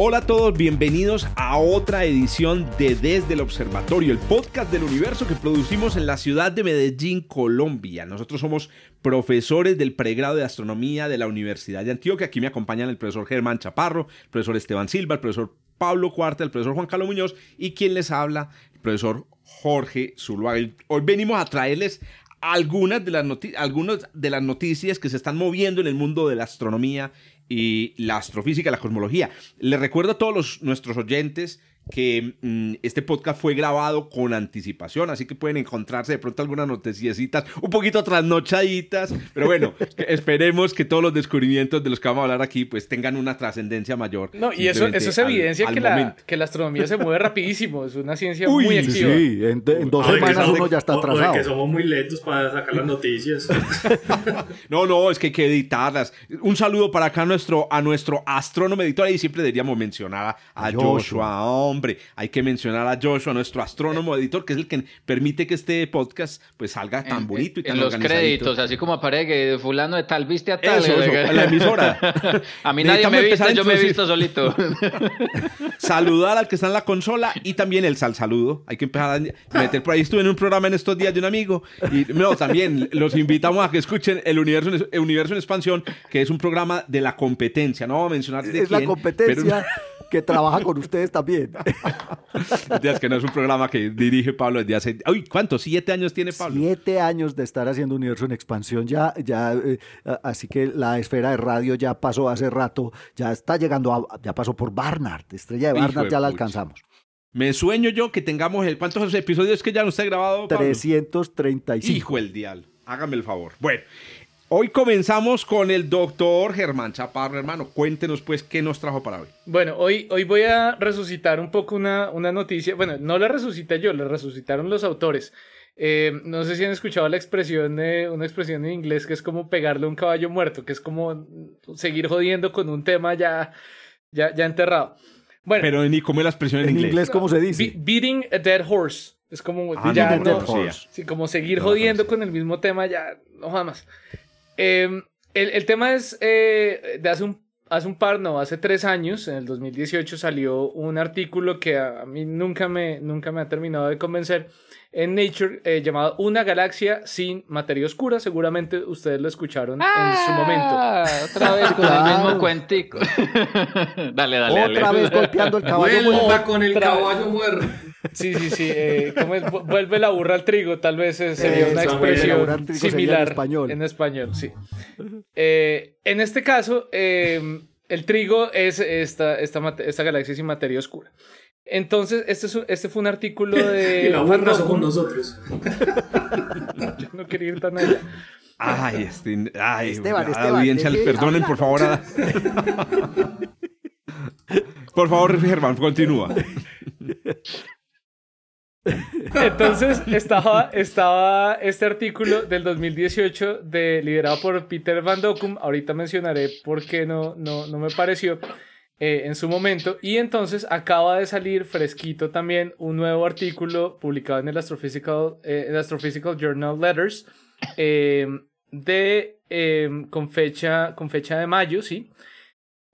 Hola a todos, bienvenidos a otra edición de Desde el Observatorio, el podcast del universo que producimos en la ciudad de Medellín, Colombia. Nosotros somos profesores del pregrado de astronomía de la Universidad de Antioquia. Aquí me acompañan el profesor Germán Chaparro, el profesor Esteban Silva, el profesor Pablo Cuarta, el profesor Juan Carlos Muñoz y quien les habla, el profesor Jorge Zuluaga. Hoy venimos a traerles algunas de, las algunas de las noticias que se están moviendo en el mundo de la astronomía y la astrofísica, la cosmología. Les recuerdo a todos los, nuestros oyentes que mm, este podcast fue grabado con anticipación, así que pueden encontrarse de pronto algunas noticiecitas un poquito trasnochaditas, pero bueno, esperemos que todos los descubrimientos de los que vamos a hablar aquí pues tengan una trascendencia mayor. No, y eso, eso es evidencia que, la, que, la, astronomía se mueve rapidísimo, es una ciencia muy activa. Sí, en, dos semanas uno ya está atrasado. que somos muy lentos para sacar las noticias. no, no, es que hay que editarlas. Un saludo para acá a nuestro, a nuestro astrónomo editor, y siempre deberíamos mencionar a, a Joshua, hombre, hay que mencionar a Joshua, nuestro astrónomo editor, que es el que permite que este podcast pues salga tan bonito y tan En los créditos, así como aparece que fulano de tal viste a tal. Eso, eso, la emisora. a mí nadie me ha visto, yo me he visto solito. Saludar al que está en la consola y también el sal saludo. Hay que empezar a meter por ahí. Estuve en un programa en estos días de un amigo y no, también los invitamos a que escuchen el universo, el universo en expansión, que es un programa de la competencia. No vamos a mencionar de Es la competencia que trabaja con ustedes también. es que no es un programa que dirige Pablo desde hace... Uy, ¿cuántos? ¿Siete años tiene Pablo? Siete años de estar haciendo Universo en Expansión ya, ya eh, así que la esfera de radio ya pasó hace rato, ya está llegando, a, ya pasó por Barnard, Estrella de Barnard, ya la alcanzamos. Me sueño yo que tengamos el... ¿Cuántos episodios que ya no está grabado? Pablo? 335. Hijo el dial. Hágame el favor. Bueno, Hoy comenzamos con el doctor Germán Chaparro, hermano. Cuéntenos pues qué nos trajo para hoy. Bueno, hoy, hoy voy a resucitar un poco una, una noticia. Bueno, no la resucité yo, la resucitaron los autores. Eh, no sé si han escuchado la expresión de una expresión en inglés que es como pegarle a un caballo muerto, que es como seguir jodiendo con un tema ya, ya, ya enterrado. Bueno, pero ni cómo es la expresión en, inglés? ¿Cómo se dice? beating a dead horse. Es como ah, ya no, sí, como seguir jodiendo con el mismo tema ya no jamás. Em, el, el, tema es eh, de hace un, hace un par, no, hace tres años, en el 2018 salió un artículo que a, mí nunca me, nunca me ha terminado de convencer en Nature eh, llamado Una galaxia sin materia oscura. Seguramente ustedes lo escucharon en su momento. Ah, otra vez con el mismo cuentico. dale, dale, Otra vez golpeando el caballo muerto. con el caballo muerto. Sí, sí, sí. Eh, Vuelve la burra al trigo, tal vez sería una expresión similar en español. En español, sí. Eh, en este caso, em, el trigo es esta, esta, esta galaxia sin materia oscura. Entonces, este, es, este fue un artículo de. y la burra somos nosotros. Yo no quería ir tan allá. Ay, este, ay, Esteban, Esteban, audiencia, perdonen, por favor. A... por favor, Germán, continúa. Entonces estaba, este artículo del 2018 de, liderado por Peter Van Dokum. Ahorita mencionaré por qué no, no, no me pareció eh, en su momento. Y entonces acaba de salir fresquito también un nuevo artículo publicado en el Astrophysical, eh, Astrophysical Journal Letters eh, de, con, fecha, con fecha de mayo, ¿sí?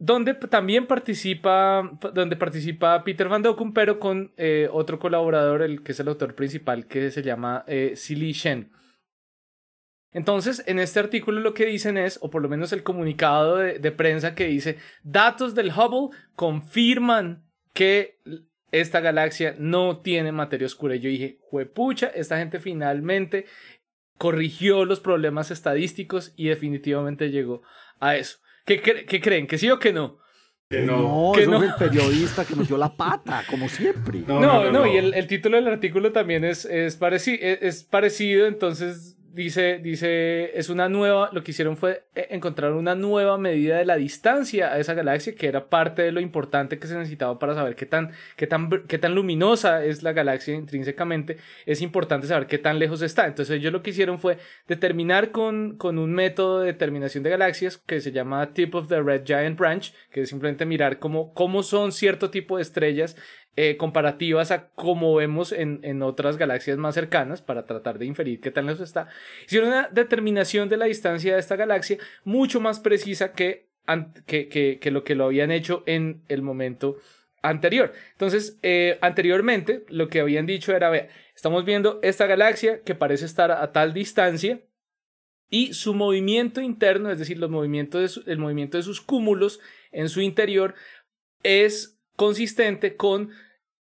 Donde también participa, donde participa Peter Van Dokum, pero con eh, otro colaborador, el que es el autor principal, que se llama eh, Silly Shen. Entonces, en este artículo lo que dicen es, o por lo menos el comunicado de, prensa que dice, datos del Hubble confirman que esta galaxia no tiene materia oscura. Y yo dije, juepucha, esta gente finalmente corrigió los problemas estadísticos y definitivamente llegó a eso. ¿Qué, creen? ¿Que sí o que no? Que no, que no. es el periodista que metió la pata, como siempre. No, no, y el, título del artículo también es, es, es, parecido, entonces dice, dice, es una nueva, lo que hicieron fue eh, encontrar una nueva medida de la distancia a esa galaxia, que era parte de lo importante que se necesitaba para saber qué tan, qué tan, qué tan luminosa es la galaxia intrínsecamente. Es importante saber qué tan lejos está. Entonces ellos lo que hicieron fue determinar con, con un método de determinación de galaxias que se llama Tip of the Red Giant Branch, que es simplemente mirar cómo, cómo son cierto tipo de estrellas eh, comparativas a como vemos en, en, otras galaxias más cercanas para tratar de inferir qué tan lejos está. Hicieron una determinación de la distancia de esta galaxia mucho más precisa que, que, que, lo que lo habían hecho en el momento anterior. Entonces, eh, anteriormente lo que habían dicho era, vea, estamos viendo esta galaxia que parece estar a tal distancia y su movimiento interno, es decir, los movimientos el movimiento de sus cúmulos en su interior es consistente con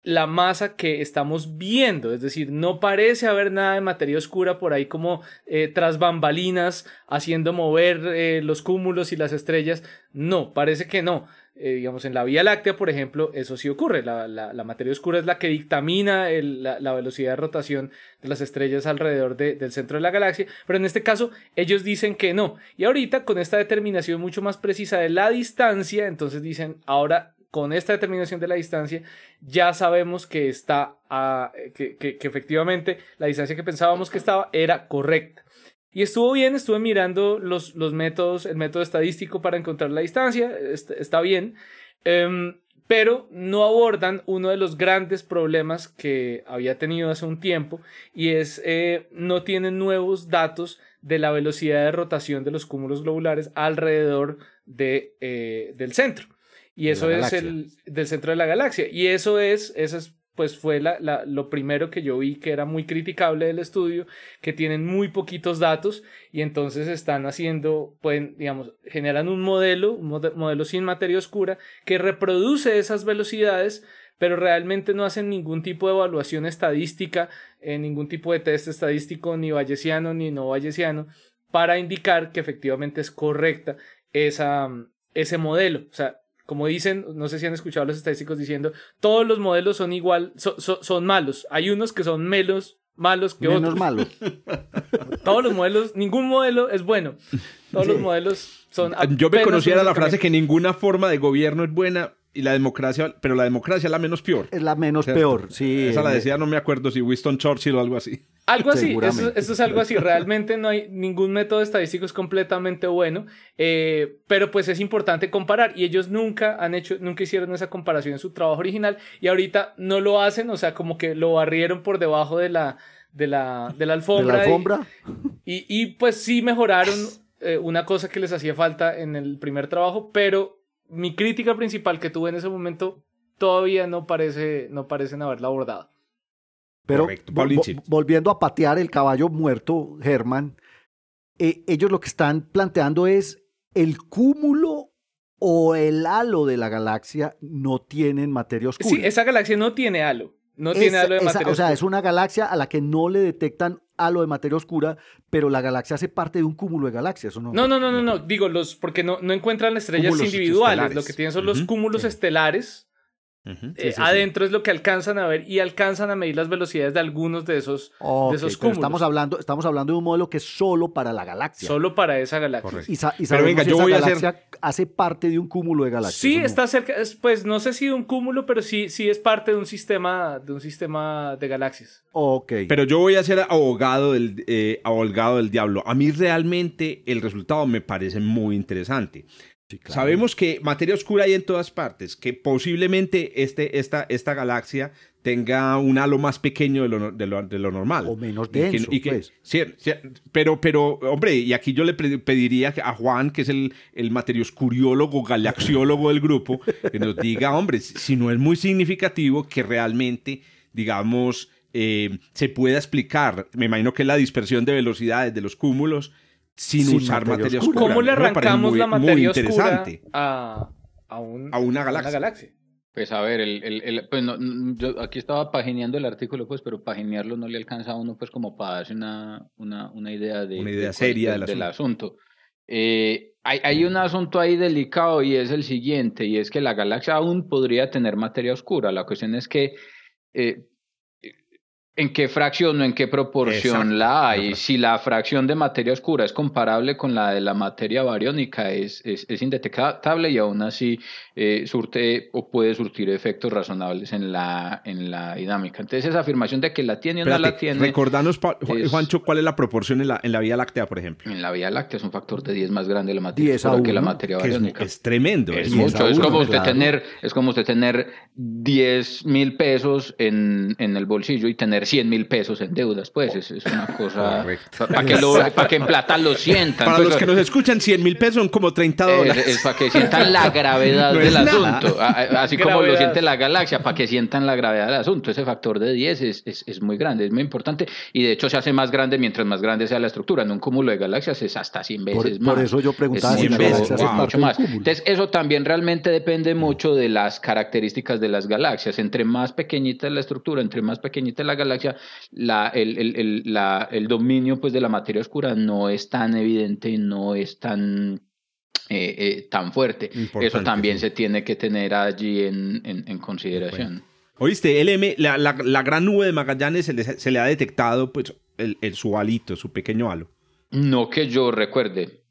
la masa que estamos viendo, es decir, no parece haber nada de materia oscura por ahí como eh, tras bambalinas haciendo mover eh, los cúmulos y las estrellas, no, parece que no. Eh, digamos, en la Vía Láctea, por ejemplo, eso sí ocurre. La, la, materia oscura es la que dictamina la, velocidad de rotación de las estrellas alrededor del centro de la galaxia, pero en este caso ellos dicen que no. Y ahorita, con esta determinación mucho más precisa de la distancia, entonces dicen, ahora con esta determinación de la distancia, ya sabemos que está, que, efectivamente la distancia que pensábamos que estaba era correcta. Y estuvo bien, estuve mirando los, los métodos, el método estadístico para encontrar la distancia, está, bien, em, pero no abordan uno de los grandes problemas que había tenido hace un tiempo y es eh, no tienen nuevos datos de la velocidad de rotación de los cúmulos globulares alrededor de, eh, del centro. Y eso es el del centro de la galaxia. Y eso es, eso es pues fue la, la, lo primero que yo vi que era muy criticable del estudio, que tienen muy poquitos datos y entonces están haciendo, pueden, digamos, generan un modelo, un modelo sin materia oscura que reproduce esas velocidades, pero realmente no hacen ningún tipo de evaluación estadística, eh, ningún tipo de test estadístico, ni bayesiano ni no bayesiano, para indicar que efectivamente es correcta esa, ese modelo. O sea, como dicen, no sé si han escuchado los estadísticos diciendo, todos los modelos son igual, son malos. Hay unos que son menos malos que Menos otros. malos. todos los modelos, ningún modelo es bueno. Todos los modelos son. Yo me conociera la frase que ninguna forma de gobierno es buena y la democracia, pero la democracia es la menos peor. Es la menos peor, sí. Esa la decía, no me acuerdo si Winston Churchill o algo así. Algo así, eso, es algo así. Realmente no hay ningún método estadístico es completamente bueno, eh, pero pues es importante comparar y ellos nunca han hecho, nunca hicieron esa comparación en su trabajo original y ahorita no lo hacen, o sea, como que lo barrieron por debajo de la, de la, de la alfombra. ¿De la alfombra? Y, y, pues sí mejoraron eh, una cosa que les hacía falta en el primer trabajo, pero mi crítica principal que tuve en ese momento todavía no parece, no parecen haberla abordado. Pero volviendo a patear el caballo muerto, Germán, eh, ellos lo que están planteando es el cúmulo o el halo de la galaxia no tienen materia oscura. Sí, esa galaxia no tiene halo. No tiene halo de materia oscura. O sea, es una galaxia a la que no le detectan halo de materia oscura, pero la galaxia hace parte de un cúmulo de galaxias, ¿o no? No, no, no, no, no. digo, los, porque no, no encuentran estrellas individuales. Lo que tienen son los cúmulos estelares eh, adentro es lo que alcanzan a ver y alcanzan a medir las velocidades de algunos de esos, de esos cúmulos. Estamos hablando, estamos hablando de un modelo que es solo para la galaxia. Solo para esa galaxia. Y, pero venga, yo voy a hacer... hace parte de un cúmulo de galaxias. Sí, está cerca, pues no sé si de un cúmulo, pero sí, sí es parte de un sistema, de un sistema de galaxias. Ok. Pero yo voy a ser abogado del, eh, abogado del diablo. A mí realmente el resultado me parece muy interesante. Sabemos que materia oscura hay en todas partes, que posiblemente este, esta, esta galaxia tenga un halo más pequeño de lo, de lo, de lo normal. O menos denso, y que, pues. sí, pero, pero, hombre, y aquí yo le pediría a Juan, que es el, el oscuriólogo, galaxiólogo del grupo, que nos diga, hombre, si no es muy significativo, que realmente, digamos, eh, se pueda explicar, me imagino que la dispersión de velocidades de los cúmulos, sin, usar materia, oscura. ¿Cómo le arrancamos la materia oscura a, a, una, galaxia. Pues a ver, el, el, pues yo aquí estaba pagineando el artículo, pues, pero paginearlo no le alcanza a uno, pues, como para darse una, una, una idea de, una idea seria del, asunto. Eh, hay, hay, un asunto ahí delicado y es el siguiente, y es que la galaxia aún podría tener materia oscura. La cuestión es que eh, en qué fracción o en qué proporción la hay. Si la fracción de materia oscura es comparable con la de la materia bariónica, es, es, es indetectable y aún así eh, surte o puede surtir efectos razonables en la, en la dinámica. Entonces, esa afirmación de que la tiene o no la tiene. Recordanos, Juancho, cuál es la proporción en la, en la Vía Láctea, por ejemplo. En la Vía Láctea es un factor de 10 más grande la materia oscura que la materia bariónica. Es, tremendo. Es, mucho. Es como, usted tener, es como usted tener 10 mil pesos en, en el bolsillo y tener 100 mil pesos en deudas, pues es, es una cosa para que, para que en plata lo sientan. Para pues, los que nos escuchan, 100 mil pesos son como 30 dólares. Es, para que sientan la gravedad del asunto, así como lo siente la galaxia, para que sientan la gravedad del asunto. Ese factor de 10 es, es, es, muy grande, es muy importante y de hecho se hace más grande mientras más grande sea la estructura. En un cúmulo de galaxias es hasta 100 veces más. Por eso yo preguntaba si veces, mucho más. Entonces eso también realmente depende mucho de las características de las galaxias. Entre más pequeñita es la estructura, entre más pequeñita es la galaxia, la, el, el, la, el, dominio pues, de la materia oscura no es tan evidente, no es tan, eh, eh, tan fuerte. Eso también se tiene que tener allí en, en, consideración. Oíste, LM, la, la, la, gran nube de Magallanes se le, se le ha detectado pues, el, el, su halito, su pequeño halo. No que yo recuerde.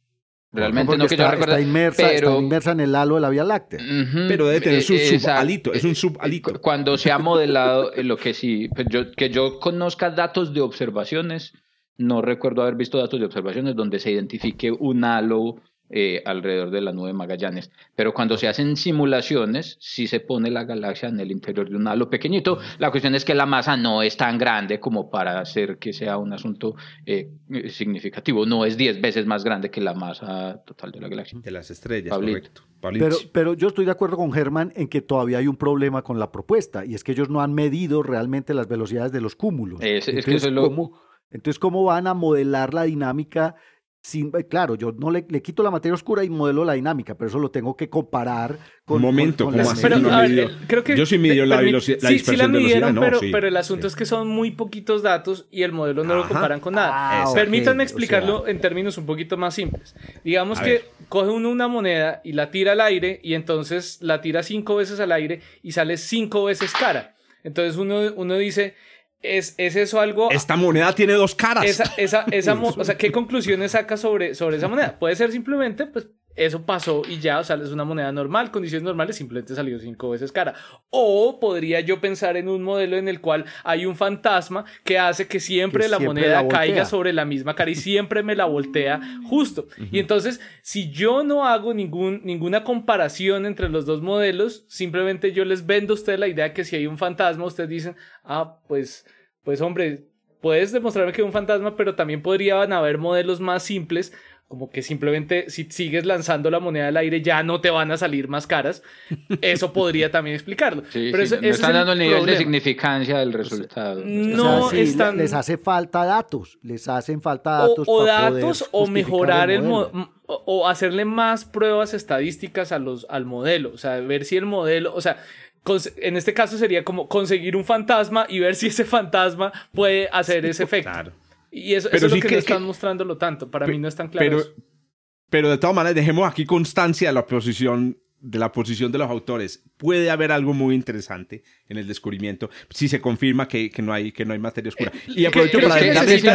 Realmente no, que está, yo recuerde, está inmersa, pero, está inmersa en el halo de la Vía Láctea. Uh -huh, pero debe tener su esa, subalito, es un subalito. Cuando se ha modelado, lo que sí, pues yo, que yo conozca datos de observaciones, no recuerdo haber visto datos de observaciones donde se identifique un halo eh, alrededor de la nube Magallanes. Pero cuando se hacen simulaciones, sí se pone la galaxia en el interior de un halo pequeñito. La cuestión es que la masa no es tan grande como para hacer que sea un asunto eh, significativo. No es 10 veces más grande que la masa total de la galaxia. De las estrellas, Pablito. correcto. Pero, pero yo estoy de acuerdo con Germán en que todavía hay un problema con la propuesta y es que ellos no han medido realmente las velocidades de los cúmulos. Es, entonces, es que eso es lo... ¿cómo, entonces, ¿cómo van a modelar la dinámica? Sin, claro, yo no le, le, quito la materia oscura y modelo la dinámica, pero eso lo tengo que comparar con. Un momento, con, con con así? Pero, no ver, creo que, Yo sí midió la, velocidad, la sí, dispersión sí la midieron, de velocidad, pero, no, sí. pero el asunto es que son muy poquitos datos y el modelo no Ajá. lo comparan con nada. Ah, Permítanme okay, explicarlo o sea... en términos un poquito más simples. Digamos que ver. coge uno una moneda y la tira al aire y entonces la tira cinco veces al aire y sale cinco veces cara. Entonces uno, uno dice, ¿Es, ¿Es, eso algo? Esta moneda tiene dos caras. Esa, esa, esa o sea, ¿qué conclusiones saca sobre, sobre esa moneda? Puede ser simplemente, pues, eso pasó y ya, o sea, es una moneda normal, condiciones normales, simplemente salió cinco veces cara. O podría yo pensar en un modelo en el cual hay un fantasma que hace que siempre que la siempre moneda la caiga sobre la misma cara y siempre me la voltea justo. Uh -huh. Y entonces, si yo no hago ningún, ninguna comparación entre los dos modelos, simplemente yo les vendo a ustedes la idea que si hay un fantasma, ustedes dicen, ah, pues, pues hombre, puedes demostrarme que es un fantasma, pero también podrían haber modelos más simples como que simplemente si sigues lanzando la moneda al aire ya no te van a salir más caras. Eso podría también explicarlo. Sí, Pero sí, eso, no están dando el nivel problema. de significancia del resultado. No o sea, sí, están... les hace falta datos, les hacen falta datos. O, o para datos poder o mejorar el, modelo. mo o hacerle más pruebas estadísticas a los, al modelo. O sea, ver si el modelo, o sea, en este caso sería como conseguir un fantasma y ver si ese fantasma puede hacer ese efecto. Claro. Y eso, eso sí es lo que, que no están que, mostrándolo tanto. Para mí no es tan claro. Pero, pero de todas maneras, dejemos aquí constancia de la posición de la posición de los autores. Puede haber algo muy interesante en el descubrimiento si se confirma que, que no, hay, que no hay materia oscura. Y aprovecho para es, que, es, que,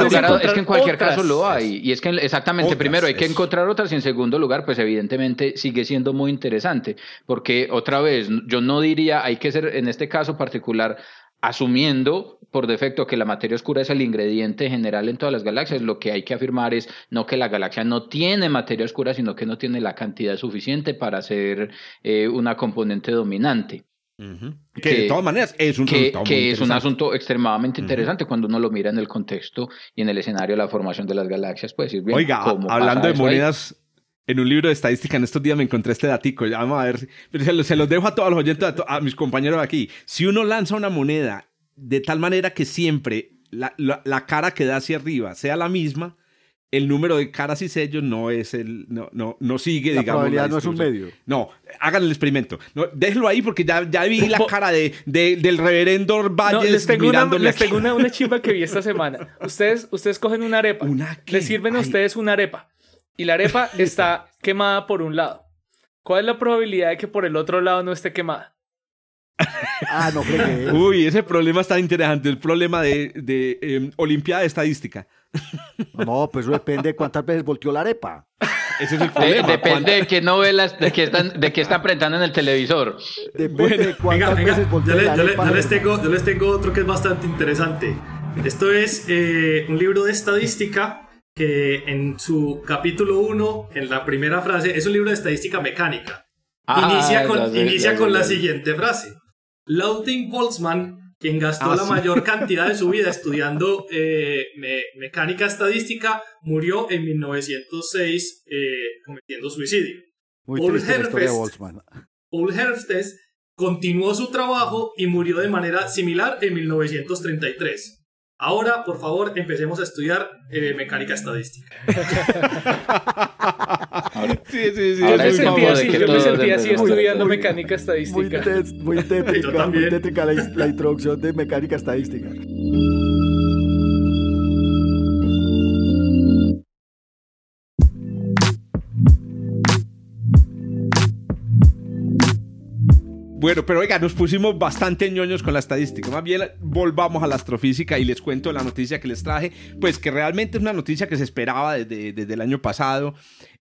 es que en cualquier otras. caso lo hay. Y es que exactamente, Otras, primero hay que encontrar otras y en segundo lugar, pues evidentemente sigue siendo muy interesante. Porque otra vez, yo no diría, hay que ser en este caso particular asumiendo por defecto que la materia oscura es el ingrediente general en todas las galaxias, lo que hay que afirmar es no que la galaxia no tiene materia oscura, sino que no tiene la cantidad suficiente para ser eh, una componente dominante. Uh -huh. que, que, de todas maneras es un, que, que es un asunto extremadamente interesante uh -huh. cuando uno lo mira en el contexto y en el escenario de la formación de las galaxias. Pues, decir, bien, Oiga, hablando de monedas, ahí? En un libro de estadística en estos días me encontré este datico. Vamos a ver, se los, se los dejo a todos los oyentes, a, to a mis compañeros aquí. Si uno lanza una moneda de tal manera que siempre la, la, la, cara que da hacia arriba sea la misma, el número de caras y sellos no es el no no no sigue la digamos probabilidad no es un medio. No hagan el experimento. No, déjelo ahí porque ya, ya vi la cara de, de del reverendo Valles no, les tengo una, les tengo una, una chimba que vi esta semana. Ustedes ustedes cogen una arepa. ¿Una les sirven a ustedes una arepa y la arepa está quemada por un lado ¿cuál es la probabilidad de que por el otro lado no esté quemada? ah, no fregué. Uy, ese problema está interesante, el problema de, de em, Olimpiada de Estadística. No, pues depende de cuántas veces volteó la arepa. Ese es el problema. depende de qué novelas, de qué están, de qué están presentando en el televisor. Depende de cuántas veces volteó la arepa. Yo les, tengo, yo les tengo otro que es bastante interesante. Esto es eh, un libro de estadística que en su capítulo 1, en la primera frase, es un libro de estadística mecánica. Ah, inicia con, inicia con la siguiente frase. Ludwig Boltzmann, quien gastó ah, la mayor cantidad de su vida estudiando eh, mecánica estadística, murió en 1906 eh, cometiendo suicidio. Muy Paul Herfest, Paul Herfest continuó su trabajo y murió de manera similar en 1933. Ahora, por favor, empecemos a estudiar eh, mecánica estadística. sí, sí, sí. yo me sentía así, yo me sentía así estudiando mecánica estadística. Muy, tétrica, muy tétrica la introducción de mecánica estadística. Bueno, pero oiga, nos pusimos bastante ñoños con la estadística. Más bien volvamos a la astrofísica y les cuento la noticia que les traje, pues que realmente es una noticia que se esperaba desde, desde el año pasado.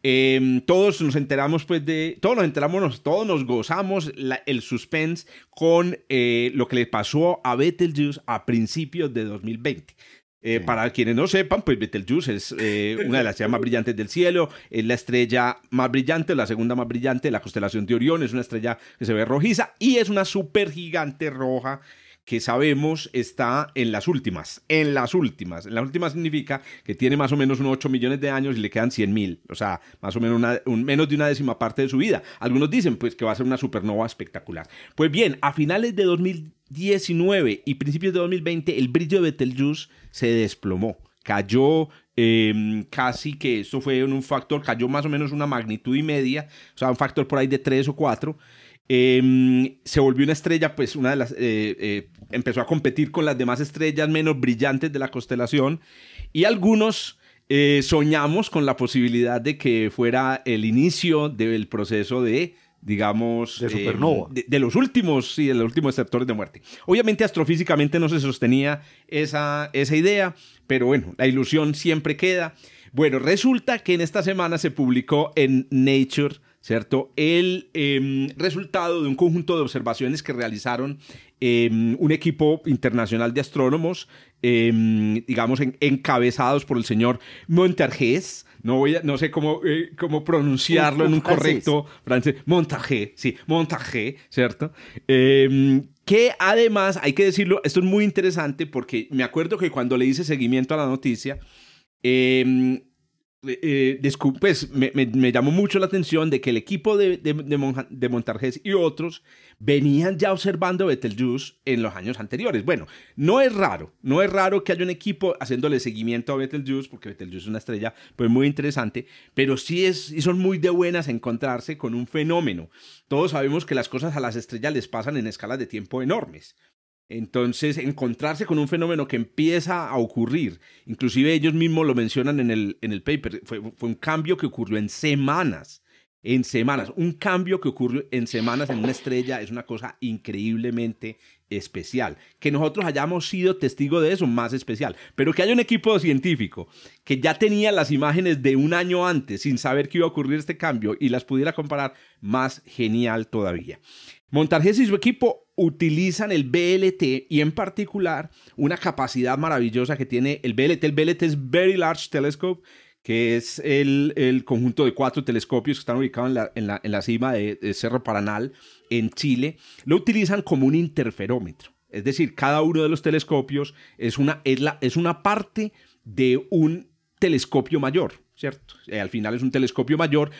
Em, todos nos enteramos, pues, de. Todos nos enteramos, todos nos gozamos el suspense con eh, lo que le pasó a Betelgeuse a principios de 2020. Eh, para quienes no sepan, pues Betelgeuse es eh, una de las estrellas más brillantes del cielo, es la estrella más brillante, la segunda más brillante de la constelación de Orión, es una estrella que se ve rojiza y es una supergigante roja que sabemos está en las últimas, en las últimas. En las últimas significa que tiene más o menos unos 8 millones de años y le quedan 100 mil, o sea, más o menos un, menos de una décima parte de su vida. Algunos dicen pues que va a ser una supernova espectacular. Pues bien, a finales de 2019 y principios de 2020 el brillo de Betelgeuse se desplomó, cayó em, casi que esto fue un factor, cayó más o menos una magnitud y media, o sea, un factor por ahí de 3 o 4. Em, se volvió una estrella, pues una de las, eh, eh, empezó a competir con las demás estrellas menos brillantes de la constelación y algunos eh, soñamos con la posibilidad de que fuera el inicio del proceso de digamos, de supernova. de, los últimos, sí, de los últimos sectores de muerte. Obviamente astrofísicamente no se sostenía esa, esa idea, pero bueno, la ilusión siempre queda. Bueno, resulta que en esta semana se publicó en Nature ¿cierto? El em, resultado de un conjunto de observaciones que realizaron em, un equipo internacional de astrónomos, em, digamos, encabezados por el señor Montargés. No, voy no sé cómo, eh, cómo pronunciarlo en un correcto francés. Montargé, sí, Montargé, ¿cierto? que además, hay que decirlo, esto es muy interesante porque me acuerdo que cuando le hice seguimiento a la noticia, eh, pues, me, llamó mucho la atención de que el equipo de, de, Montargés y otros venían ya observando Betelgeuse en los años anteriores. Bueno, no es raro, no es raro que haya un equipo haciéndole seguimiento a Betelgeuse, porque Betelgeuse es una estrella pues, muy interesante, pero sí, es, y son muy de buenas encontrarse con un fenómeno. Todos sabemos que las cosas a las estrellas les pasan en escalas de tiempo enormes. Entonces, encontrarse con un fenómeno que empieza a ocurrir, inclusive ellos mismos lo mencionan en el, en el paper, fue, un cambio que ocurrió en semanas, en semanas, un cambio que ocurrió en semanas en una estrella es una cosa increíblemente especial. Que nosotros hayamos sido testigo de eso, más especial. Pero que haya un equipo científico que ya tenía las imágenes de un año antes sin saber que iba a ocurrir este cambio y las pudiera comparar, más genial todavía. Montargés y su equipo utilizan el BLT y en particular una capacidad maravillosa que tiene el BLT. El BLT es Very Large Telescope, que es el, conjunto de cuatro telescopios que están ubicados en la, en la, cima de, Cerro Paranal, en Chile. Lo utilizan como un interferómetro. Es decir, cada uno de los telescopios es una, es la, es una parte de un telescopio mayor. ¿Cierto? Eh, al final es un telescopio mayor.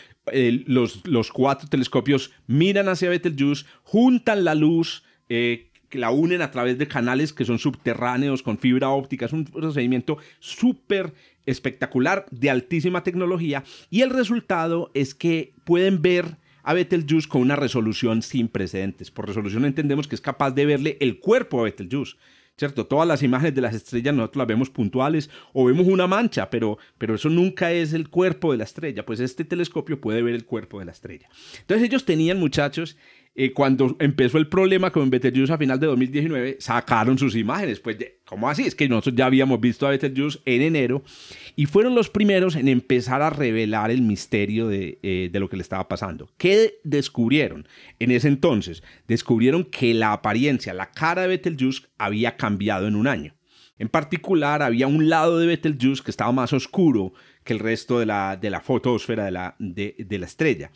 los, los, cuatro telescopios miran hacia Betelgeuse, juntan la luz, eh, la unen a través de canales que son subterráneos con fibra óptica. Es un procedimiento súper espectacular, de altísima tecnología. Y el resultado es que pueden ver a Betelgeuse con una resolución sin precedentes. Por resolución entendemos que es capaz de verle el cuerpo a Betelgeuse. ¿Cierto? Todas las imágenes de las estrellas nosotros las vemos puntuales o vemos una mancha, pero, pero eso nunca es el cuerpo de la estrella, pues este telescopio puede ver el cuerpo de la estrella. Entonces ellos tenían, muchachos, eh, cuando empezó el problema con Betelgeuse a final de 2019, sacaron sus imágenes. Pues, ¿cómo así? Es que nosotros ya habíamos visto a Betelgeuse en enero y fueron los primeros en empezar a revelar el misterio de, eh, de lo que le estaba pasando. ¿Qué descubrieron en ese entonces? Descubrieron que la apariencia, la cara de Betelgeuse había cambiado en un año. En particular, había un lado de Betelgeuse que estaba más oscuro que el resto de la, de fotosfera de la estrella.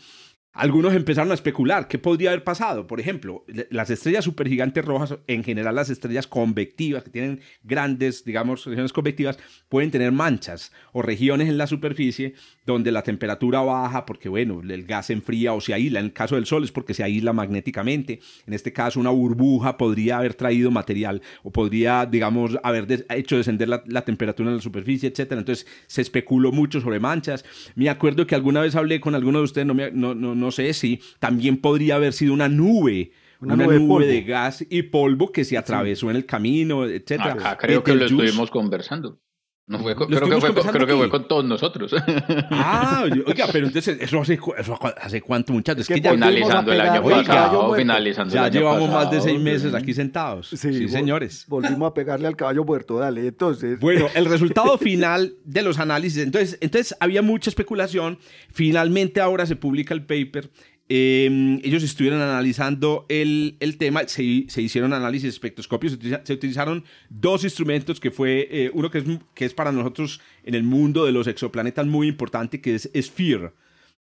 Algunos empezaron a especular qué podría haber pasado. Por ejemplo, las estrellas supergigantes rojas, en general las estrellas convectivas, que tienen grandes, digamos, regiones convectivas, pueden tener manchas o regiones en la superficie donde la temperatura baja porque, bueno, el gas se enfría o se aísla. En el caso del Sol es porque se aísla magnéticamente. En este caso, una burbuja podría haber traído material o podría, digamos, haber hecho descender la, la, temperatura en la superficie, etc. Entonces, se especuló mucho sobre manchas. Me acuerdo que alguna vez hablé con alguno de ustedes, no, me, no, no no sé si también podría haber sido una nube. Una, nube, de, gas y polvo que se atravesó en el camino, etc. creo que lo estuvimos conversando. No fue creo, que fue, creo que fue, con todos nosotros. Ah, oiga, pero entonces, ¿eso hace, eso hace cuánto, muchachos? Es que, ya finalizando el año pasado, finalizando Ya el año llevamos más de seis meses aquí sentados. Sí, señores. Volvimos a pegarle al caballo muerto, dale. Entonces. Bueno, el resultado final de los análisis. Entonces, entonces había mucha especulación. Finalmente ahora se publica el paper Em, ellos estuvieron analizando el, el tema, se, se, hicieron análisis espectroscopios, se, utilizaron dos instrumentos que fue eh, uno que es, que es para nosotros en el mundo de los exoplanetas muy importante, que es SPHERE,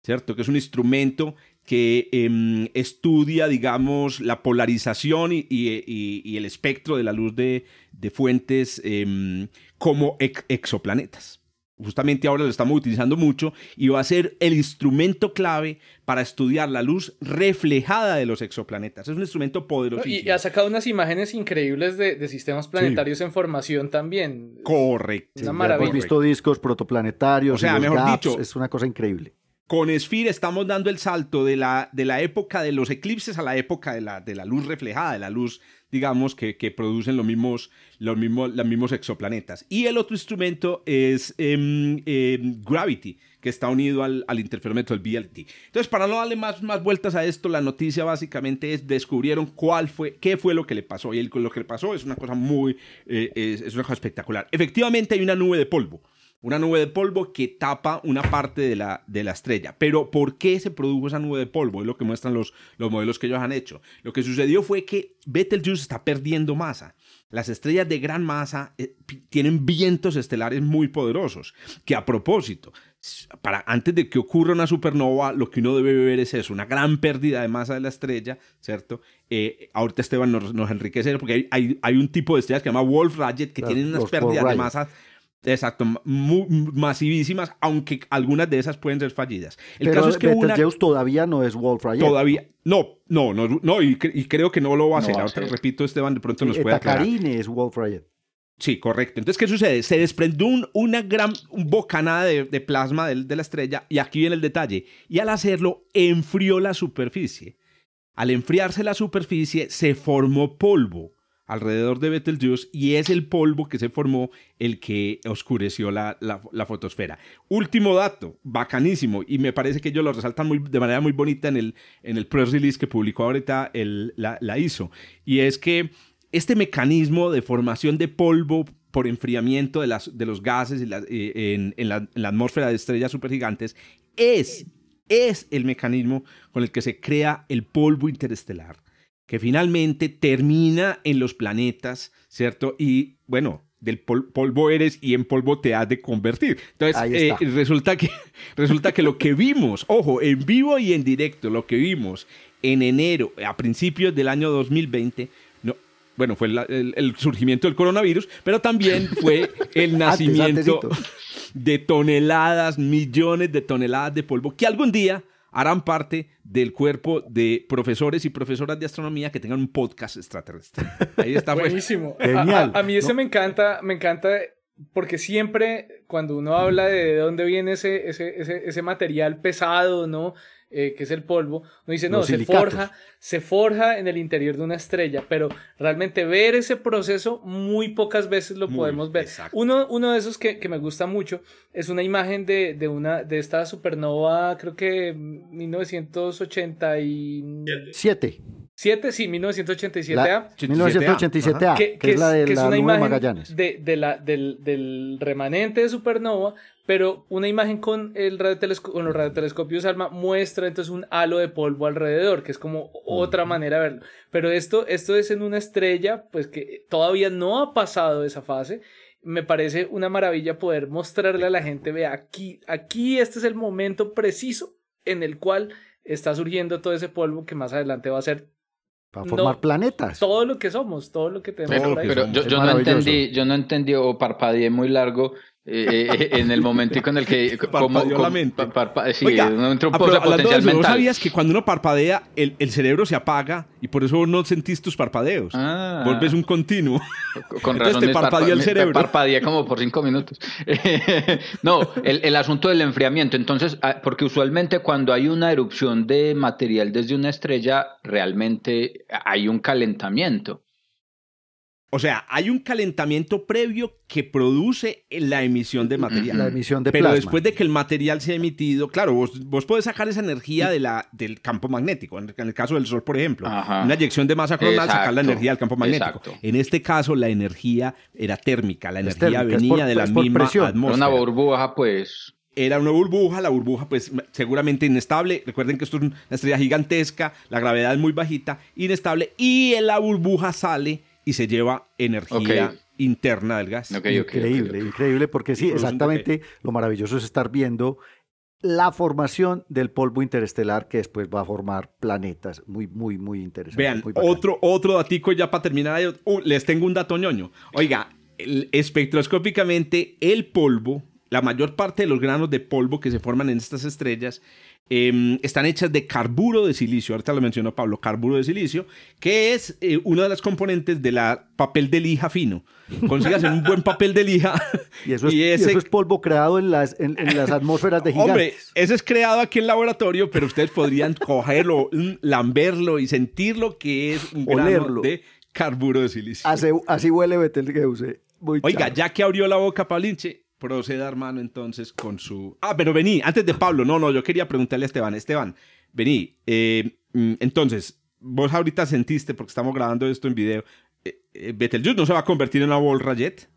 ¿cierto? Que es un instrumento que em, estudia, digamos, la polarización y, y, y, el espectro de la luz de, de fuentes em, como exoplanetas justamente ahora lo estamos utilizando mucho y va a ser el instrumento clave para estudiar la luz reflejada de los exoplanetas. Es un instrumento poderoso. Y, ha sacado unas imágenes increíbles de, sistemas planetarios en formación también. Correcto. Una maravilla. Hemos visto discos protoplanetarios. O sea, mejor dicho, es una cosa increíble. Con Sphere estamos dando el salto de la, de la época de los eclipses a la época de la, de la luz reflejada, de la luz digamos, que, producen los mismos, los, mismos, los mismos exoplanetas. Y el otro instrumento es em, em, Gravity, que está unido al, al, interferómetro del BLT. Entonces, para no darle más, más vueltas a esto, la noticia básicamente es descubrieron cuál fue, qué fue lo que le pasó. Y lo que le pasó es una cosa muy, eh, es una cosa espectacular. Efectivamente hay una nube de polvo una nube de polvo que tapa una parte de la, de la estrella. Pero ¿por qué se produjo esa nube de polvo? Es lo que muestran los, los modelos que ellos han hecho. Lo que sucedió fue que Betelgeuse está perdiendo masa. Las estrellas de gran masa eh, tienen vientos estelares muy poderosos, que a propósito, para, antes de que ocurra una supernova, lo que uno debe ver es eso, una gran pérdida de masa de la estrella, ¿cierto? Eh, ahorita Esteban nos, nos enriquece porque hay, hay, un tipo de estrellas que se llama Wolf Rayet que tienen unas pérdidas de masa Exacto, masivísimas, aunque algunas de esas pueden ser fallidas. El caso es que Betelgeuse todavía no es Wolf Rayet. Todavía, no, no, no, no y, creo que no lo va a hacer. Ahora repito, Esteban, de pronto nos puede aclarar. es Wolf Rayet. Sí, correcto. Entonces, ¿qué sucede? Se desprendió una gran bocanada de, plasma de, de la estrella y aquí viene el detalle. Y al hacerlo, enfrió la superficie. Al enfriarse la superficie, se formó polvo alrededor de Betelgeuse y es el polvo que se formó el que oscureció la, la, fotosfera. Último dato, bacanísimo, y me parece que ellos lo resaltan muy, de manera muy bonita en el, en el press release que publicó ahorita el, la, la ISO, y es que este mecanismo de formación de polvo por enfriamiento de, las, de los gases en, en, la, en la atmósfera de estrellas supergigantes es, es el mecanismo con el que se crea el polvo interestelar que finalmente termina en los planetas, ¿cierto? Y bueno, del polvo eres y en polvo te has de convertir. Entonces, eh, resulta, que, resulta que lo que vimos, ojo, en vivo y en directo, lo que vimos en enero, a principios del año 2020, no, bueno, fue el, surgimiento del coronavirus, pero también fue el nacimiento de toneladas, millones de toneladas de polvo que algún día harán parte del cuerpo de profesores y profesoras de astronomía que tengan un podcast extraterrestre. Ahí está. Buenísimo. Genial. A, mí ese me encanta, me encanta porque siempre cuando uno habla de dónde viene ese, ese, ese, ese material pesado, ¿no? Eh, que es el polvo, uno dice, no, se forja, se forja en el interior de una estrella, pero realmente ver ese proceso muy pocas veces lo podemos ver. Uno, uno de esos que, que, me gusta mucho es una imagen de, de, una, de esta supernova, creo que 1987. 7, sí, 1987A. 1987A, que, es la de la nube Magallanes. De, de la, del, del, remanente de supernova, pero una imagen con, el con los radiotelescopios ALMA muestra entonces un halo de polvo alrededor, que es como otra manera de verlo. Pero esto, esto es en una estrella, pues que todavía no ha pasado esa fase. Me parece una maravilla poder mostrarle a la gente, vea, aquí, aquí este es el momento preciso en el cual está surgiendo todo ese polvo que más adelante va a ser para formar planetas. Todo lo que somos, todo lo que tenemos. Pero, yo, yo no entendí, yo no entendí o parpadeé muy largo eh, eh, en el momentico en el que parpadeó la mente. sí, Oiga, uno entró un poco potencial mental. ¿No sabías que cuando uno parpadea el, el, cerebro se apaga y por eso no sentís tus parpadeos? Ah, Vuelves un continuo. Con razón te parpadea el cerebro. parpadea como por cinco minutos. no, el, el asunto del enfriamiento. Entonces, ah, porque usualmente cuando hay una erupción de material desde una estrella, realmente hay un calentamiento. O sea, hay un calentamiento previo que produce la emisión de material. La emisión de Pero después de que el material se ha emitido, claro, vos, vos podés sacar esa energía de la, del campo magnético. En el, caso del Sol, por ejemplo, una eyección de masa coronal, sacar la energía del campo magnético. En este caso, la energía era térmica, la energía venía de la misma atmósfera. Una burbuja, pues era una burbuja, la burbuja pues seguramente inestable, recuerden que esto es una estrella gigantesca, la gravedad es muy bajita, inestable, y en la burbuja sale y se lleva energía interna del gas. increíble, increíble, porque sí, exactamente lo maravilloso es estar viendo la formación del polvo interestelar que después va a formar planetas. Muy, muy, muy interesante. Vean, otro, otro datico ya para terminar. Uh, les tengo un dato ñoño. Oiga, espectroscópicamente el polvo, la mayor parte de los granos de polvo que se forman en estas estrellas Em, están hechas de carburo de silicio, ahorita lo mencionó Pablo, carburo de silicio, que es eh, una de las componentes de la papel de lija fino. Consigas un buen papel de lija. Y eso es, polvo creado en las, en, las atmósferas de gigantes. Hombre, ese es creado aquí en laboratorio, pero ustedes podrían cogerlo, lamberlo y sentir lo que es un grano de carburo de silicio. Así, huele Betelgeuse. Oiga, ya que abrió la boca Paulinche, proceda, hermano, entonces con su... Ah, pero vení, antes de Pablo, no, no, yo quería preguntarle a Esteban. Esteban, vení, eh, mm, entonces, vos ahorita sentiste, porque estamos grabando esto en video, eh, eh, Betelgeuse no se va a convertir en una Ball Rayet.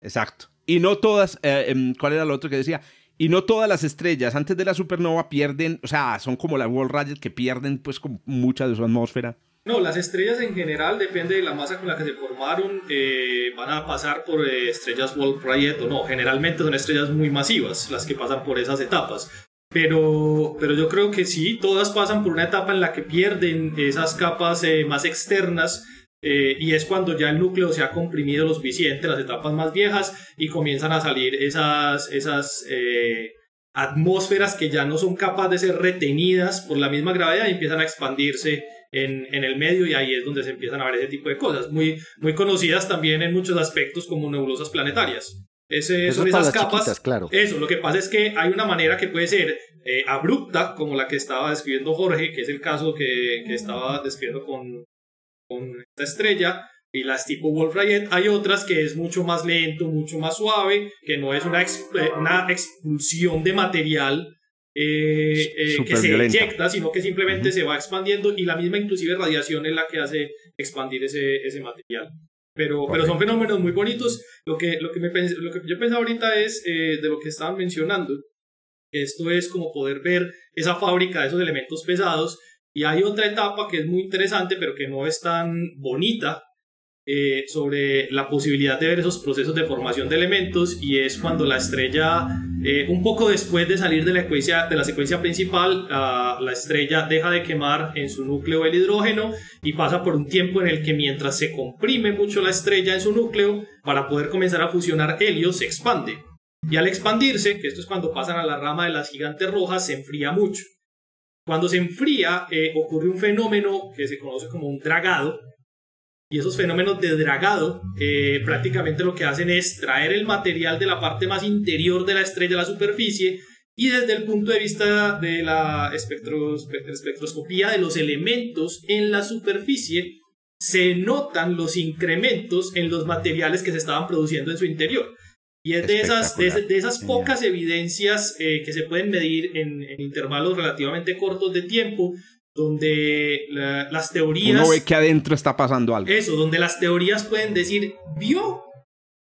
Exacto. Y no todas, em, ¿cuál era el otro que decía? Y no todas las estrellas antes de la supernova pierden, o sea, son como la Wall Rayet que pierden pues con mucha de su atmósfera. No, las estrellas en general, depende de la masa con la que se formaron, eh, van a pasar por eh, estrellas Wolf Rayet o no. Generalmente son estrellas muy masivas las que pasan por esas etapas. Pero, pero yo creo que sí, todas pasan por una etapa en la que pierden esas capas eh, más externas y es cuando ya el núcleo se ha comprimido lo suficiente, las etapas más viejas, y comienzan a salir esas, esas atmósferas que ya no son capaces de ser retenidas por la misma gravedad y empiezan a expandirse en, en, el medio y ahí es donde se empiezan a ver ese tipo de cosas, muy, muy conocidas también en muchos aspectos como nebulosas planetarias. Ese, son esas capas. claro. Eso, lo que pasa es que hay una manera que puede ser eh, abrupta, como la que estaba describiendo Jorge, que es el caso que, que estaba describiendo con, con esta estrella, y las tipo Wolf Rayet. Hay otras que es mucho más lento, mucho más suave, que no es una, eh, una expulsión de material eh, eh, que se inyecta, sino que simplemente se va expandiendo y la misma inclusive radiación es la que hace expandir ese, ese material. Pero, pero son fenómenos muy bonitos. Lo que, lo que, me lo que yo pensaba ahorita es eh, de lo que estaban mencionando. Esto es como poder ver esa fábrica de esos elementos pesados. Y hay otra etapa que es muy interesante, pero que no es tan bonita, eh, sobre la posibilidad de ver esos procesos de formación de elementos y es cuando la estrella, eh, un poco después de salir de la secuencia, de la secuencia principal, la estrella deja de quemar en su núcleo el hidrógeno y pasa por un tiempo en el que mientras se comprime mucho la estrella en su núcleo, para poder comenzar a fusionar helio, se expande. Y al expandirse, esto es cuando pasan a la rama de las gigantes rojas, se enfría mucho. Cuando se enfría, eh, ocurre un fenómeno que se conoce como un dragado, y esos fenómenos de dragado eh, prácticamente lo que hacen es traer el material de la parte más interior de la estrella a la superficie y desde el punto de vista de la espectroscopía de los elementos en la superficie se notan los incrementos en los materiales que se estaban produciendo en su interior. Y es de esas, de, esas pocas evidencias eh, que se pueden medir en, intervalos relativamente cortos de tiempo, donde las teorías... Uno ve que adentro está pasando algo. Eso, donde las teorías pueden decir, vio,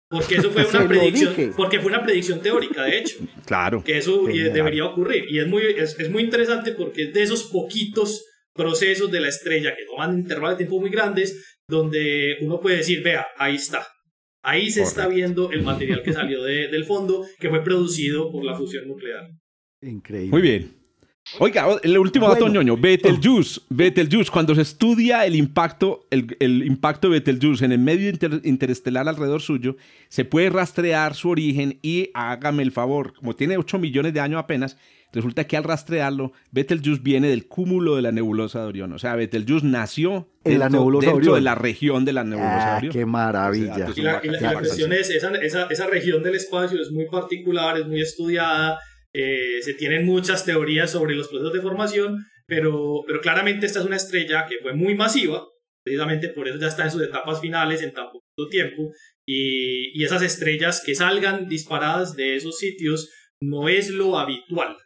porque eso fue una predicción, porque fue una predicción teórica, de hecho. Claro. Que eso debería ocurrir. Y es muy, es, es muy interesante porque es de esos poquitos procesos de la estrella que toman intervalos de tiempo muy grandes, donde uno puede decir, vea, ahí está. Ahí se está viendo el material que salió del fondo, que fue producido por la fusión nuclear. Increíble. Muy bien. Oiga, el último dato ñoño, Betelgeuse. Betelgeuse, cuando se estudia el impacto, el, impacto de Betelgeuse en el medio interestelar alrededor suyo, se puede rastrear su origen y hágame el favor, como tiene 8 millones de años apenas, resulta que al rastrearlo, Betelgeuse viene del cúmulo de la nebulosa de Orión. O sea, Betelgeuse nació en la nebulosa dentro de la región de la nebulosa de ah, Orión. ¡Qué maravilla! y la, cuestión es, esa, esa, esa, región del espacio es muy particular, es muy estudiada, eh, se tienen muchas teorías sobre los procesos de formación, pero, pero claramente esta es una estrella que fue muy masiva, precisamente por eso ya está en sus etapas finales en tan poco tiempo, y, y esas estrellas que salgan disparadas de esos sitios no es lo habitual.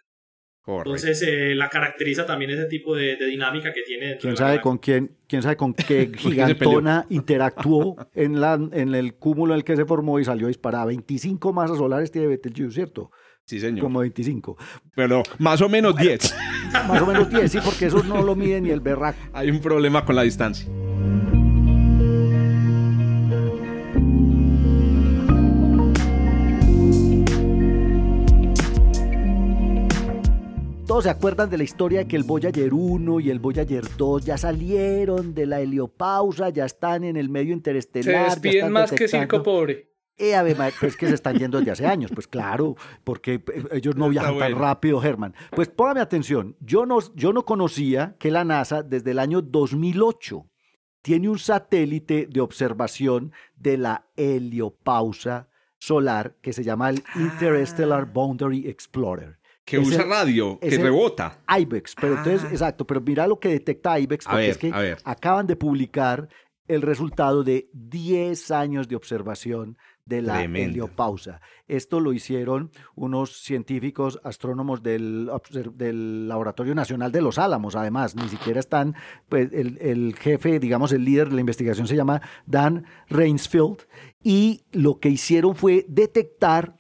Entonces eh, la caracteriza también ese tipo de, dinámica que tiene. ¿Quién sabe con quién, quién sabe con qué gigantona interactuó en, la, en el cúmulo en el que se formó y salió disparada? 25 masas solares tiene Betelgeuse, ¿cierto? Sí, señor. Como 25. Pero más o menos 10. Más o menos 10, sí, porque eso no lo mide ni el berraco. Hay un problema con la distancia. Todos se acuerdan de la historia de que el Voyager 1 y el Voyager 2 ya salieron de la heliopausa, ya están en el medio interestelar. Se despiden más que circo pobre. Eh, pues que se están yendo desde hace años, pues claro, porque eh, ellos no viajan tan rápido, Germán. Pues póngame atención, yo no, yo no conocía que la NASA desde el año 2008 tiene un satélite de observación de la heliopausa solar que se llama el Interstellar ah. Boundary Explorer que usa radio, que rebota. IBEX, pero entonces, ah. exacto, pero mira lo que detecta IBEX, porque es que acaban de publicar el resultado de 10 años de observación de la heliopausa. Esto lo hicieron unos científicos astrónomos del, del, Laboratorio Nacional de Los Álamos, además, ni siquiera están, pues el, el, jefe, digamos, el líder de la investigación se llama Dan Rainsfield, y lo que hicieron fue detectar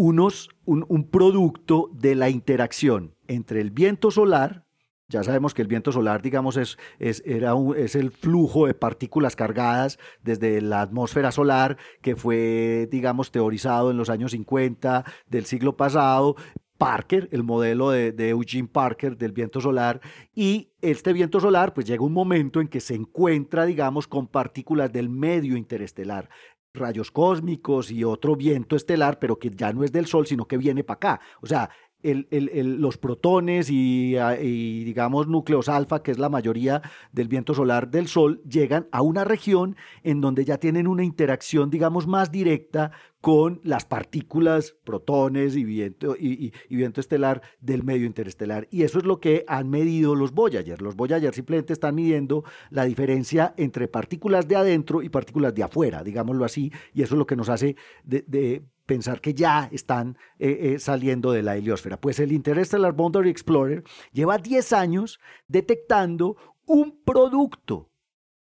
unos, un, producto de la interacción entre el viento solar, ya sabemos que el viento solar, digamos, es, es, era es el flujo de partículas cargadas desde la atmósfera solar que fue, digamos, teorizado en los años 50 del siglo pasado. Parker, el modelo de, de, Eugene Parker del viento solar, y este viento solar, pues llega un momento en que se encuentra, digamos, con partículas del medio interestelar rayos cósmicos y otro viento estelar, pero que ya no es del Sol, sino que viene para acá. O sea, los protones y, y, digamos núcleos alfa, que es la mayoría del viento solar del Sol, llegan a una región en donde ya tienen una interacción, digamos, más directa con las partículas, protones y viento, y, viento estelar del medio interestelar. Y eso es lo que han medido los Voyager. Los Voyager simplemente están midiendo la diferencia entre partículas de adentro y partículas de afuera, digámoslo así, y eso es lo que nos hace de, pensar que ya están eh, eh, saliendo de la heliosfera. Pues el Interstellar Boundary Explorer lleva 10 años detectando un producto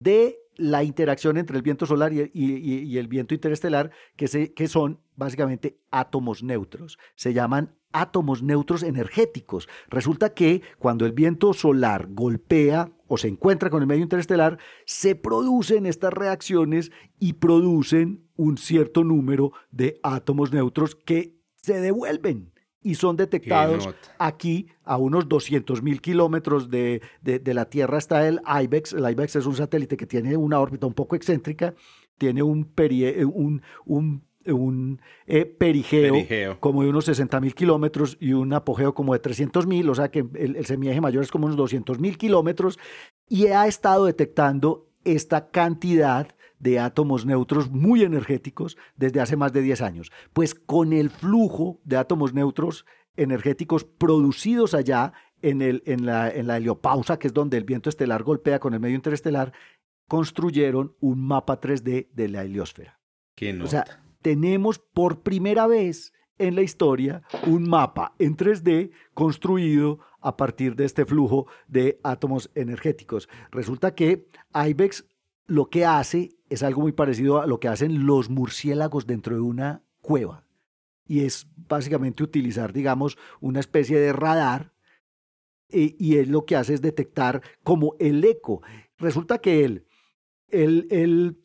de la interacción entre el viento solar y, el viento interestelar, que, que son básicamente átomos neutros. Se llaman átomos neutros energéticos. Resulta que cuando el viento solar golpea o se encuentra con el medio interestelar, se producen estas reacciones y producen un cierto número de átomos neutros que se devuelven y son detectados aquí a unos 200 mil kilómetros de, de, la Tierra. Está el IBEX. El IBEX es un satélite que tiene una órbita un poco excéntrica, tiene un, perie, un, un, un eh, perigeo, como de unos 60 mil kilómetros y un apogeo como de 300 mil, o sea que el, el semieje mayor es como unos 200 mil kilómetros y ha estado detectando esta cantidad de átomos neutros muy energéticos desde hace más de 10 años. Pues con el flujo de átomos neutros energéticos producidos allá en, el, en, la, en la heliopausa, que es donde el viento estelar golpea con el medio interestelar, construyeron un mapa 3D de la heliosfera. o sea, tenemos por primera vez en la historia un mapa en 3D construido a partir de este flujo de átomos energéticos. Resulta que IBEX lo que hace es algo muy parecido a lo que hacen los murciélagos dentro de una cueva. Y es básicamente utilizar, digamos, una especie de radar eh, y él lo que hace es detectar como el eco. Resulta que él, él,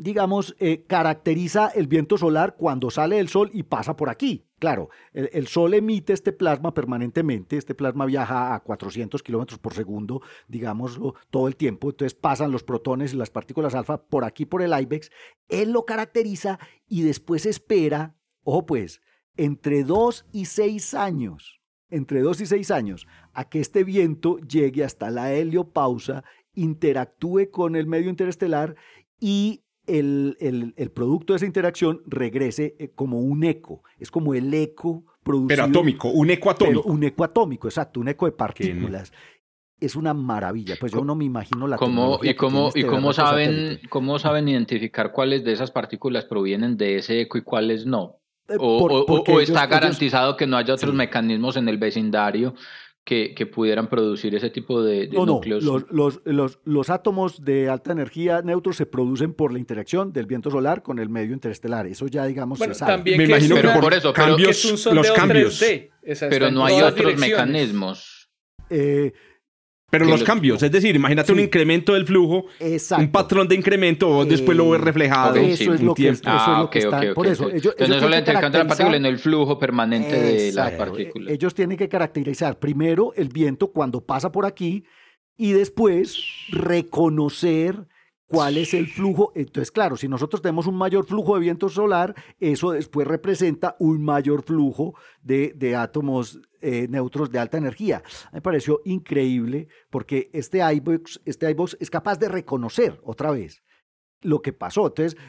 digamos, eh, caracteriza el viento solar cuando sale el sol y pasa por aquí. Claro, el, Sol emite este plasma permanentemente, este plasma viaja a 400 kilómetros por segundo, digámoslo, todo el tiempo, entonces pasan los protones y las partículas alfa por aquí, por el IBEX, él lo caracteriza y después espera, ojo pues, entre 2 y 6 años, entre 2 y 6 años, a que este viento llegue hasta la heliopausa, interactúe con el medio interestelar y el, el, producto de esa interacción regrese eh, como un eco. Es como el eco producido. Pero atómico, un eco atómico. un eco atómico, exacto, un eco de partículas. Es una maravilla. Pues yo no me imagino la ¿Cómo, ¿Y cómo, y este cómo saben, cómo saben identificar cuáles de esas partículas provienen de ese eco y cuáles no? Eh, o, está garantizado que no haya otros mecanismos en el vecindario que, pudieran producir ese tipo de, núcleos. No, los, los, los, átomos de alta energía neutros se producen por la interacción del viento solar con el medio interestelar. Eso ya, digamos, se sabe. También Me imagino que por eso, cambios, los cambios. pero no hay otros mecanismos. Eh, pero los cambios, es decir, imagínate un incremento del flujo, un patrón de incremento, vos después lo ves reflejado. eso, es lo que, eso es lo que está. Por eso, ellos, Entonces, no solo el intercambio de la partícula, sino el flujo permanente de las partículas. Ellos tienen que caracterizar primero el viento cuando pasa por aquí y después reconocer cuál es el flujo. Entonces, claro, si nosotros tenemos un mayor flujo de viento solar, eso después representa un mayor flujo de, de átomos eh, neutros de alta energía. Me pareció increíble porque este iBox, este es capaz de reconocer otra vez lo que pasó. Entonces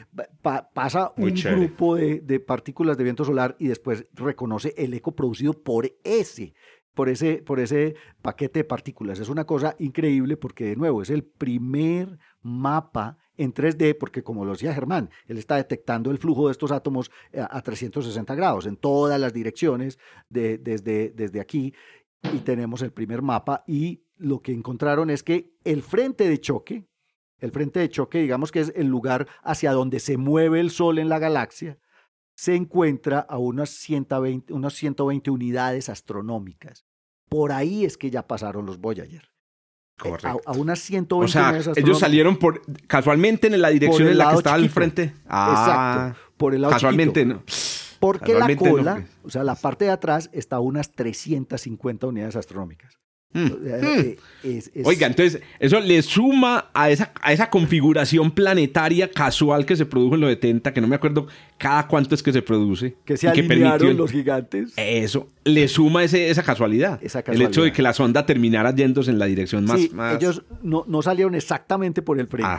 pasa un grupo de, de, partículas de viento solar y después reconoce el eco producido por ese por ese, por ese paquete de partículas. Es una cosa increíble porque, de nuevo, es el primer mapa en 3D, porque como lo decía Germán, él está detectando el flujo de estos átomos a 360 grados en todas las direcciones de, desde, desde aquí. Y tenemos el primer mapa y lo que encontraron es que el frente de choque, el frente de choque, digamos que es el lugar hacia donde se mueve el Sol en la galaxia, se encuentra a unas 120, unas 120 unidades astronómicas. Por ahí es que ya pasaron los Voyager. Eh, Correcto. A, unas 120 o sea, Ellos salieron por, casualmente en la dirección en la que estaba al frente. Ah, Exacto, por el lado Casualmente, ¿no? Porque la cola, o sea, la parte de atrás está a unas 350 unidades astronómicas. Mm. Eh, mm. Oiga, entonces eso le suma a esa, a esa configuración planetaria casual que se produjo en los 70, que no me acuerdo cada cuánto es que se produce. Que se alinearon los gigantes. Eso, le suma ese, esa, casualidad, El hecho de que la sonda terminara yéndose en la dirección más... ellos no, no, salieron exactamente por el frente,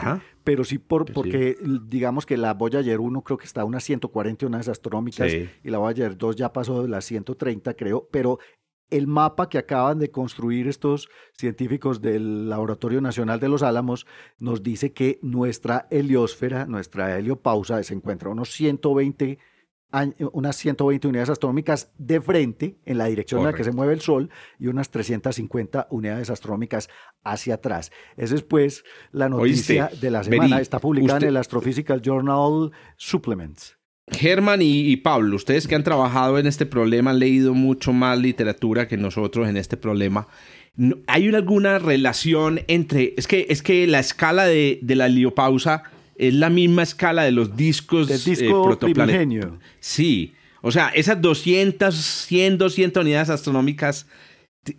pero sí por, porque digamos que la Voyager 1 creo que está a unas 140 unidades astronómicas y la Voyager 2 ya pasó de las 130 creo, pero el mapa que acaban de construir estos científicos del Laboratorio Nacional de los Álamos nos dice que nuestra heliosfera, nuestra heliopausa, se encuentra a unos 120 unas 120 unidades astronómicas de frente en la dirección en la que se mueve el Sol y unas 350 unidades astronómicas hacia atrás. Esa es pues la noticia de la semana. Está publicada en el Astrophysical Journal Supplements. Germán y, Pablo, ustedes que han trabajado en este problema, han leído mucho más literatura que nosotros en este problema. ¿Hay alguna relación entre... Es que, es que la escala de, la heliopausa es la misma escala de los discos Del disco Sí, o sea, esas 200, 100, 200 unidades astronómicas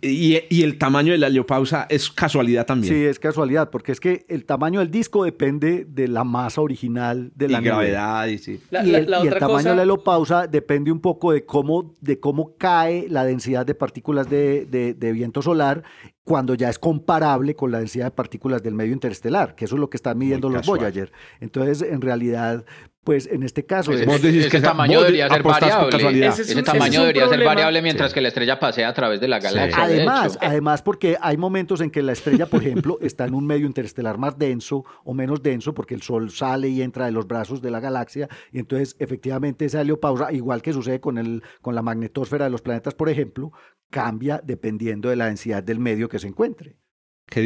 Y, el tamaño de la heliopausa es casualidad también. Sí, es casualidad, porque es que el tamaño del disco depende de la masa original de la gravedad. Y, sí. y, el, tamaño de la heliopausa depende un poco de cómo, de cómo cae la densidad de partículas de, de viento solar cuando ya es comparable con la densidad de partículas del medio interestelar, que eso es lo que están midiendo los Voyager. Entonces, en realidad, pues en este caso... Pues ese, ese tamaño debería ser variable. Ese, tamaño debería ser variable mientras que la estrella pasea a través de la galaxia. Además, además, porque hay momentos en que la estrella, por ejemplo, está en un medio interestelar más denso o menos denso, porque el Sol sale y entra de los brazos de la galaxia, y entonces efectivamente esa heliopausa, igual que sucede con, el, con la magnetosfera de los planetas, por ejemplo, cambia dependiendo de la densidad del medio que se encuentre.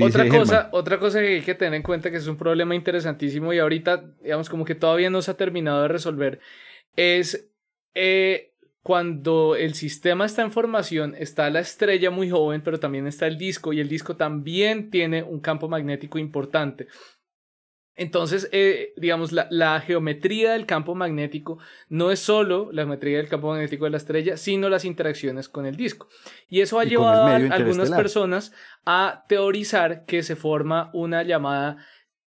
Otra cosa, otra cosa que hay que tener en cuenta que es un problema interesantísimo y ahorita, digamos, como que todavía no se ha terminado de resolver, es eh, cuando el sistema está en formación, está la estrella muy joven, pero también está el disco y el disco también tiene un campo magnético importante. Entonces, eh, digamos, la, geometría del campo magnético no es solo la geometría del campo magnético de la estrella, sino las interacciones con el disco. Y eso ha llevado a algunas personas a teorizar que se forma una llamada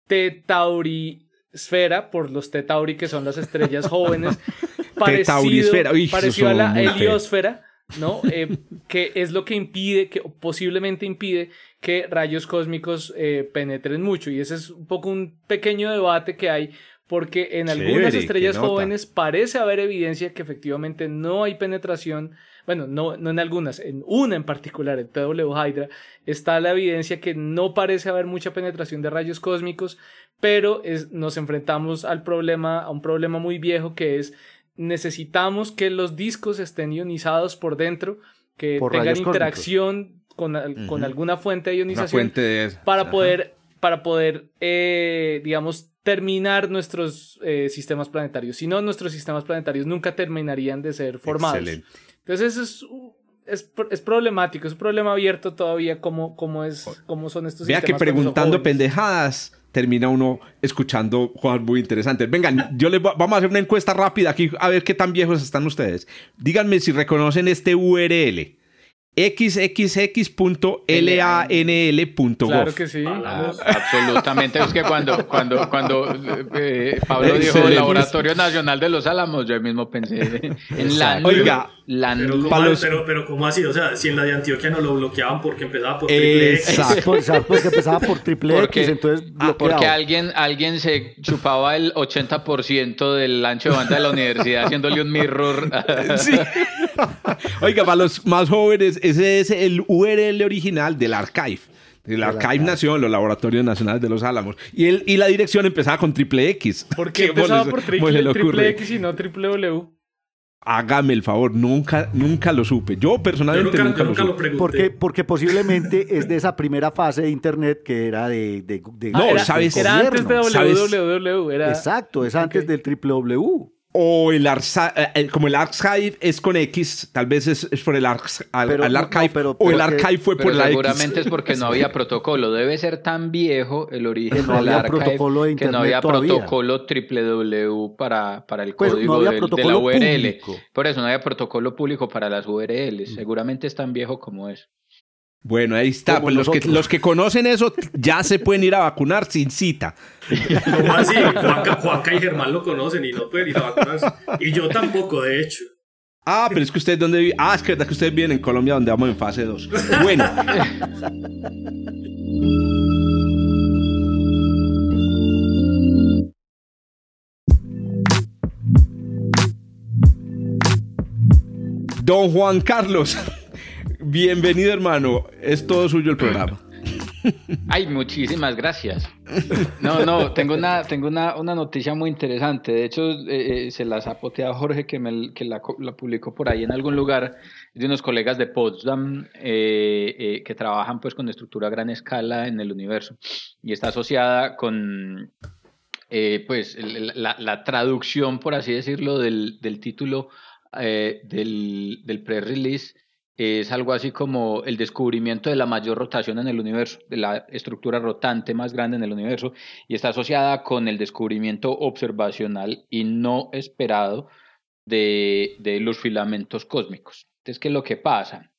tetaurisfera por los tetauri, que son las estrellas jóvenes, parecido, parecido a la heliosfera ¿no? Eh, que es lo que impide, que posiblemente impide que rayos cósmicos eh, penetren mucho. Y ese es un poco un pequeño debate que hay, porque en algunas estrellas jóvenes parece haber evidencia que efectivamente no hay penetración. Bueno, no, no en algunas, en una en particular, en TW Hydra, está la evidencia que no parece haber mucha penetración de rayos cósmicos, pero es, nos enfrentamos al problema, a un problema muy viejo que es necesitamos que los discos estén ionizados por dentro, que tengan interacción con, alguna fuente de ionización para poder, para poder eh, digamos, terminar nuestros eh, sistemas planetarios. Si no, nuestros sistemas planetarios nunca terminarían de ser formados. Entonces, eso es, es, problemático, es un problema abierto todavía cómo, cómo, es, cómo son estos Vea que preguntando pendejadas termina uno escuchando cosas muy interesantes. Vengan, yo les vamos a hacer una encuesta rápida aquí a ver qué tan viejos están ustedes. Díganme si reconocen este URL xxx.lanl.gov. Claro que sí. absolutamente. Es que cuando, cuando, cuando eh, Pablo dijo Laboratorio Nacional de los Álamos, yo mismo pensé en la. Oiga, pero, pero, pero, ¿cómo así? O sea, si en la de Antioquia no lo bloqueaban porque empezaba por triple X. Exacto, porque empezaba por triple X, entonces ah, Porque alguien, alguien se chupaba el 80% del ancho de banda de la universidad haciéndole un mirror. sí. Oiga, para los más jóvenes, ese es el URL original del archive. El Archive nació en los Laboratorios Nacionales de los Álamos. Y, el, y la dirección empezaba con triple X. ¿Por qué empezaba por triple, X y no triple W? Hágame el favor, nunca, nunca lo supe. Yo personalmente nunca, lo supe. porque, porque posiblemente es de esa primera fase de internet que era de. de, no, era, ¿sabes? Era antes de www. Era... Exacto, es antes del triple W. O el, eh, como el archive es con X, tal vez es, por el, archive, o el archive fue por la seguramente es porque no había protocolo. Debe ser tan viejo el origen del archive que no había protocolo www para, para el pues, código de la URL. Por eso no había protocolo público para las URLs. Seguramente es tan viejo como es. Bueno, ahí está. Pues los que, los que conocen eso ya se pueden ir a vacunar sin cita. ¿Cómo así? Juanca, y Germán lo conocen y no pueden ir a vacunarse. Y yo tampoco, de hecho. Ah, pero es que ustedes dónde viven. Ah, es que, que ustedes viven en Colombia donde vamos en fase 2. Bueno. Don Juan Carlos. Bienvenido, hermano. Es todo suyo el programa. Ay, muchísimas gracias. No, no, tengo una, tengo una, una noticia muy interesante. De hecho, eh, eh, se las ha Jorge, que, me, que la, publicó por ahí en algún lugar, de unos colegas de Potsdam eh, que trabajan pues con estructura a gran escala en el universo. Y está asociada con pues la, la, traducción, por así decirlo, del, del título del, del pre-release es algo así como el descubrimiento de la mayor rotación en el universo, de la estructura rotante más grande en el universo, y está asociada con el descubrimiento observacional y no esperado de, los filamentos cósmicos. Entonces, ¿qué es lo que pasa?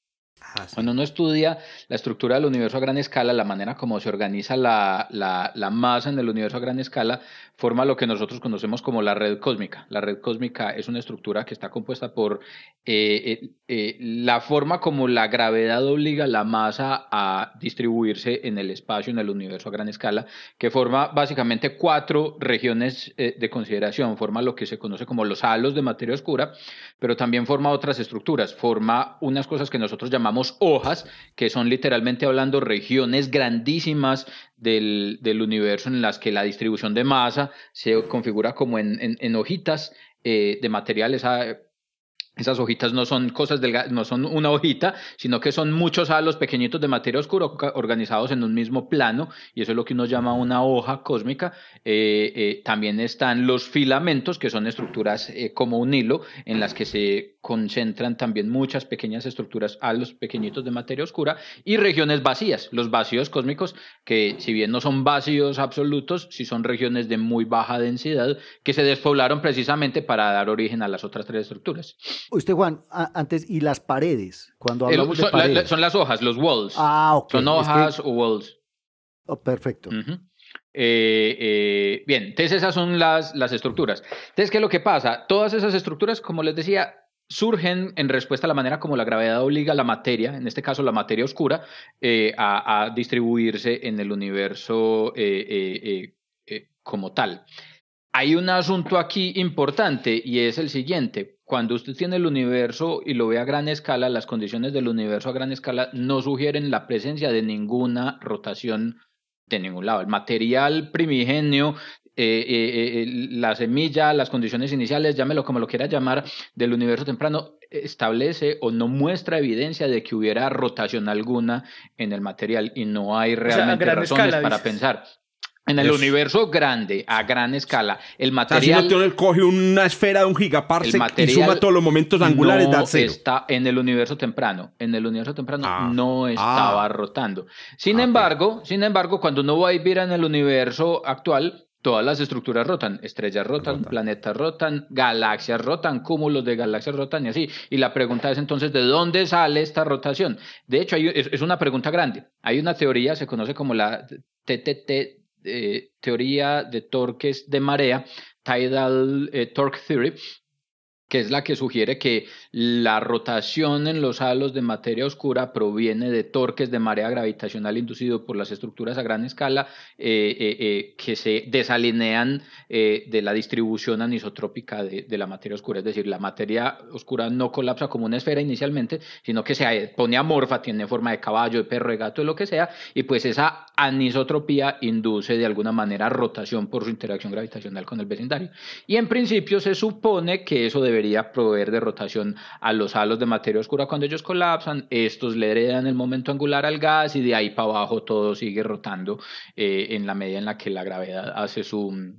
Ah, Cuando uno estudia la estructura del universo a gran escala, la manera como se organiza la, la, masa en el universo a gran escala, forma lo que nosotros conocemos como la red cósmica. La red cósmica es una estructura que está compuesta por eh, eh, eh, la forma como la gravedad obliga la masa a distribuirse en el espacio, en el universo a gran escala, que forma básicamente cuatro regiones de consideración. Forma lo que se conoce como los halos de materia oscura, pero también forma otras estructuras. Forma unas cosas que nosotros llamamos hojas, que son literalmente hablando regiones grandísimas del, universo en las que la distribución de masa se configura como en, hojitas eh, de materiales ah, esas hojitas no son cosas delgadas, no son una hojita, sino que son muchos halos pequeñitos de materia oscura organizados en un mismo plano, y eso es lo que uno llama una hoja cósmica. Eh, eh, también están los filamentos, que son estructuras eh, como un hilo, en las que se concentran también muchas pequeñas estructuras, halos pequeñitos de materia oscura, y regiones vacías, los vacíos cósmicos, que si bien no son vacíos absolutos, sí son regiones de muy baja densidad, que se despoblaron precisamente para dar origen a las otras tres estructuras. Usted, Juan, antes, ¿y las paredes? Cuando hablamos de paredes. son las hojas, los walls. Ah, ok. Son hojas o walls. Oh, perfecto. Eh, eh, bien, entonces esas son las, las estructuras. Entonces, ¿qué es lo que pasa? Todas esas estructuras, como les decía, surgen en respuesta a la manera como la gravedad obliga a la materia, en este caso la materia oscura, eh, a, a, distribuirse en el universo como tal. Hay un asunto aquí importante y es el siguiente. Cuando usted tiene el universo y lo ve a gran escala, las condiciones del universo a gran escala no sugieren la presencia de ninguna rotación de ningún lado. El material primigenio, eh, eh, eh, la semilla, las condiciones iniciales, llámelo como lo quiera llamar, del universo temprano, establece o no muestra evidencia de que hubiera rotación alguna en el material y no hay realmente razones para pensar. En el universo grande, a gran escala, el material. si no coge una esfera de un gigaparsec y suma todos los momentos angulares no está en el universo temprano. En el universo temprano ah, no estaba ah. rotando. Sin ah, embargo, sin embargo, cuando uno va a vivir en el universo actual, todas las estructuras rotan. Estrellas rotan, planetas rotan, galaxias rotan, cúmulos de galaxias rotan y así. Y la pregunta es entonces, ¿de dónde sale esta rotación? De hecho, es una pregunta grande. Hay una teoría, se conoce como la TTT eh, teoría de torques de marea, Tidal eh, Torque Theory, que es la que sugiere que la rotación en los halos de materia oscura proviene de torques de marea gravitacional inducido por las estructuras a gran escala eh, eh, eh, que se desalinean de la distribución anisotrópica de, de, la materia oscura. Es decir, la materia oscura no colapsa como una esfera inicialmente, sino que se pone amorfa, tiene forma de caballo, de perro, de gato, de lo que sea, y pues esa anisotropía induce de alguna manera rotación por su interacción gravitacional con el vecindario. Y en principio se supone que eso debe proveer de rotación a los halos de materia oscura cuando ellos colapsan. Estos le heredan el momento angular al gas y de ahí para abajo todo sigue rotando eh, en la medida en la que la gravedad hace su,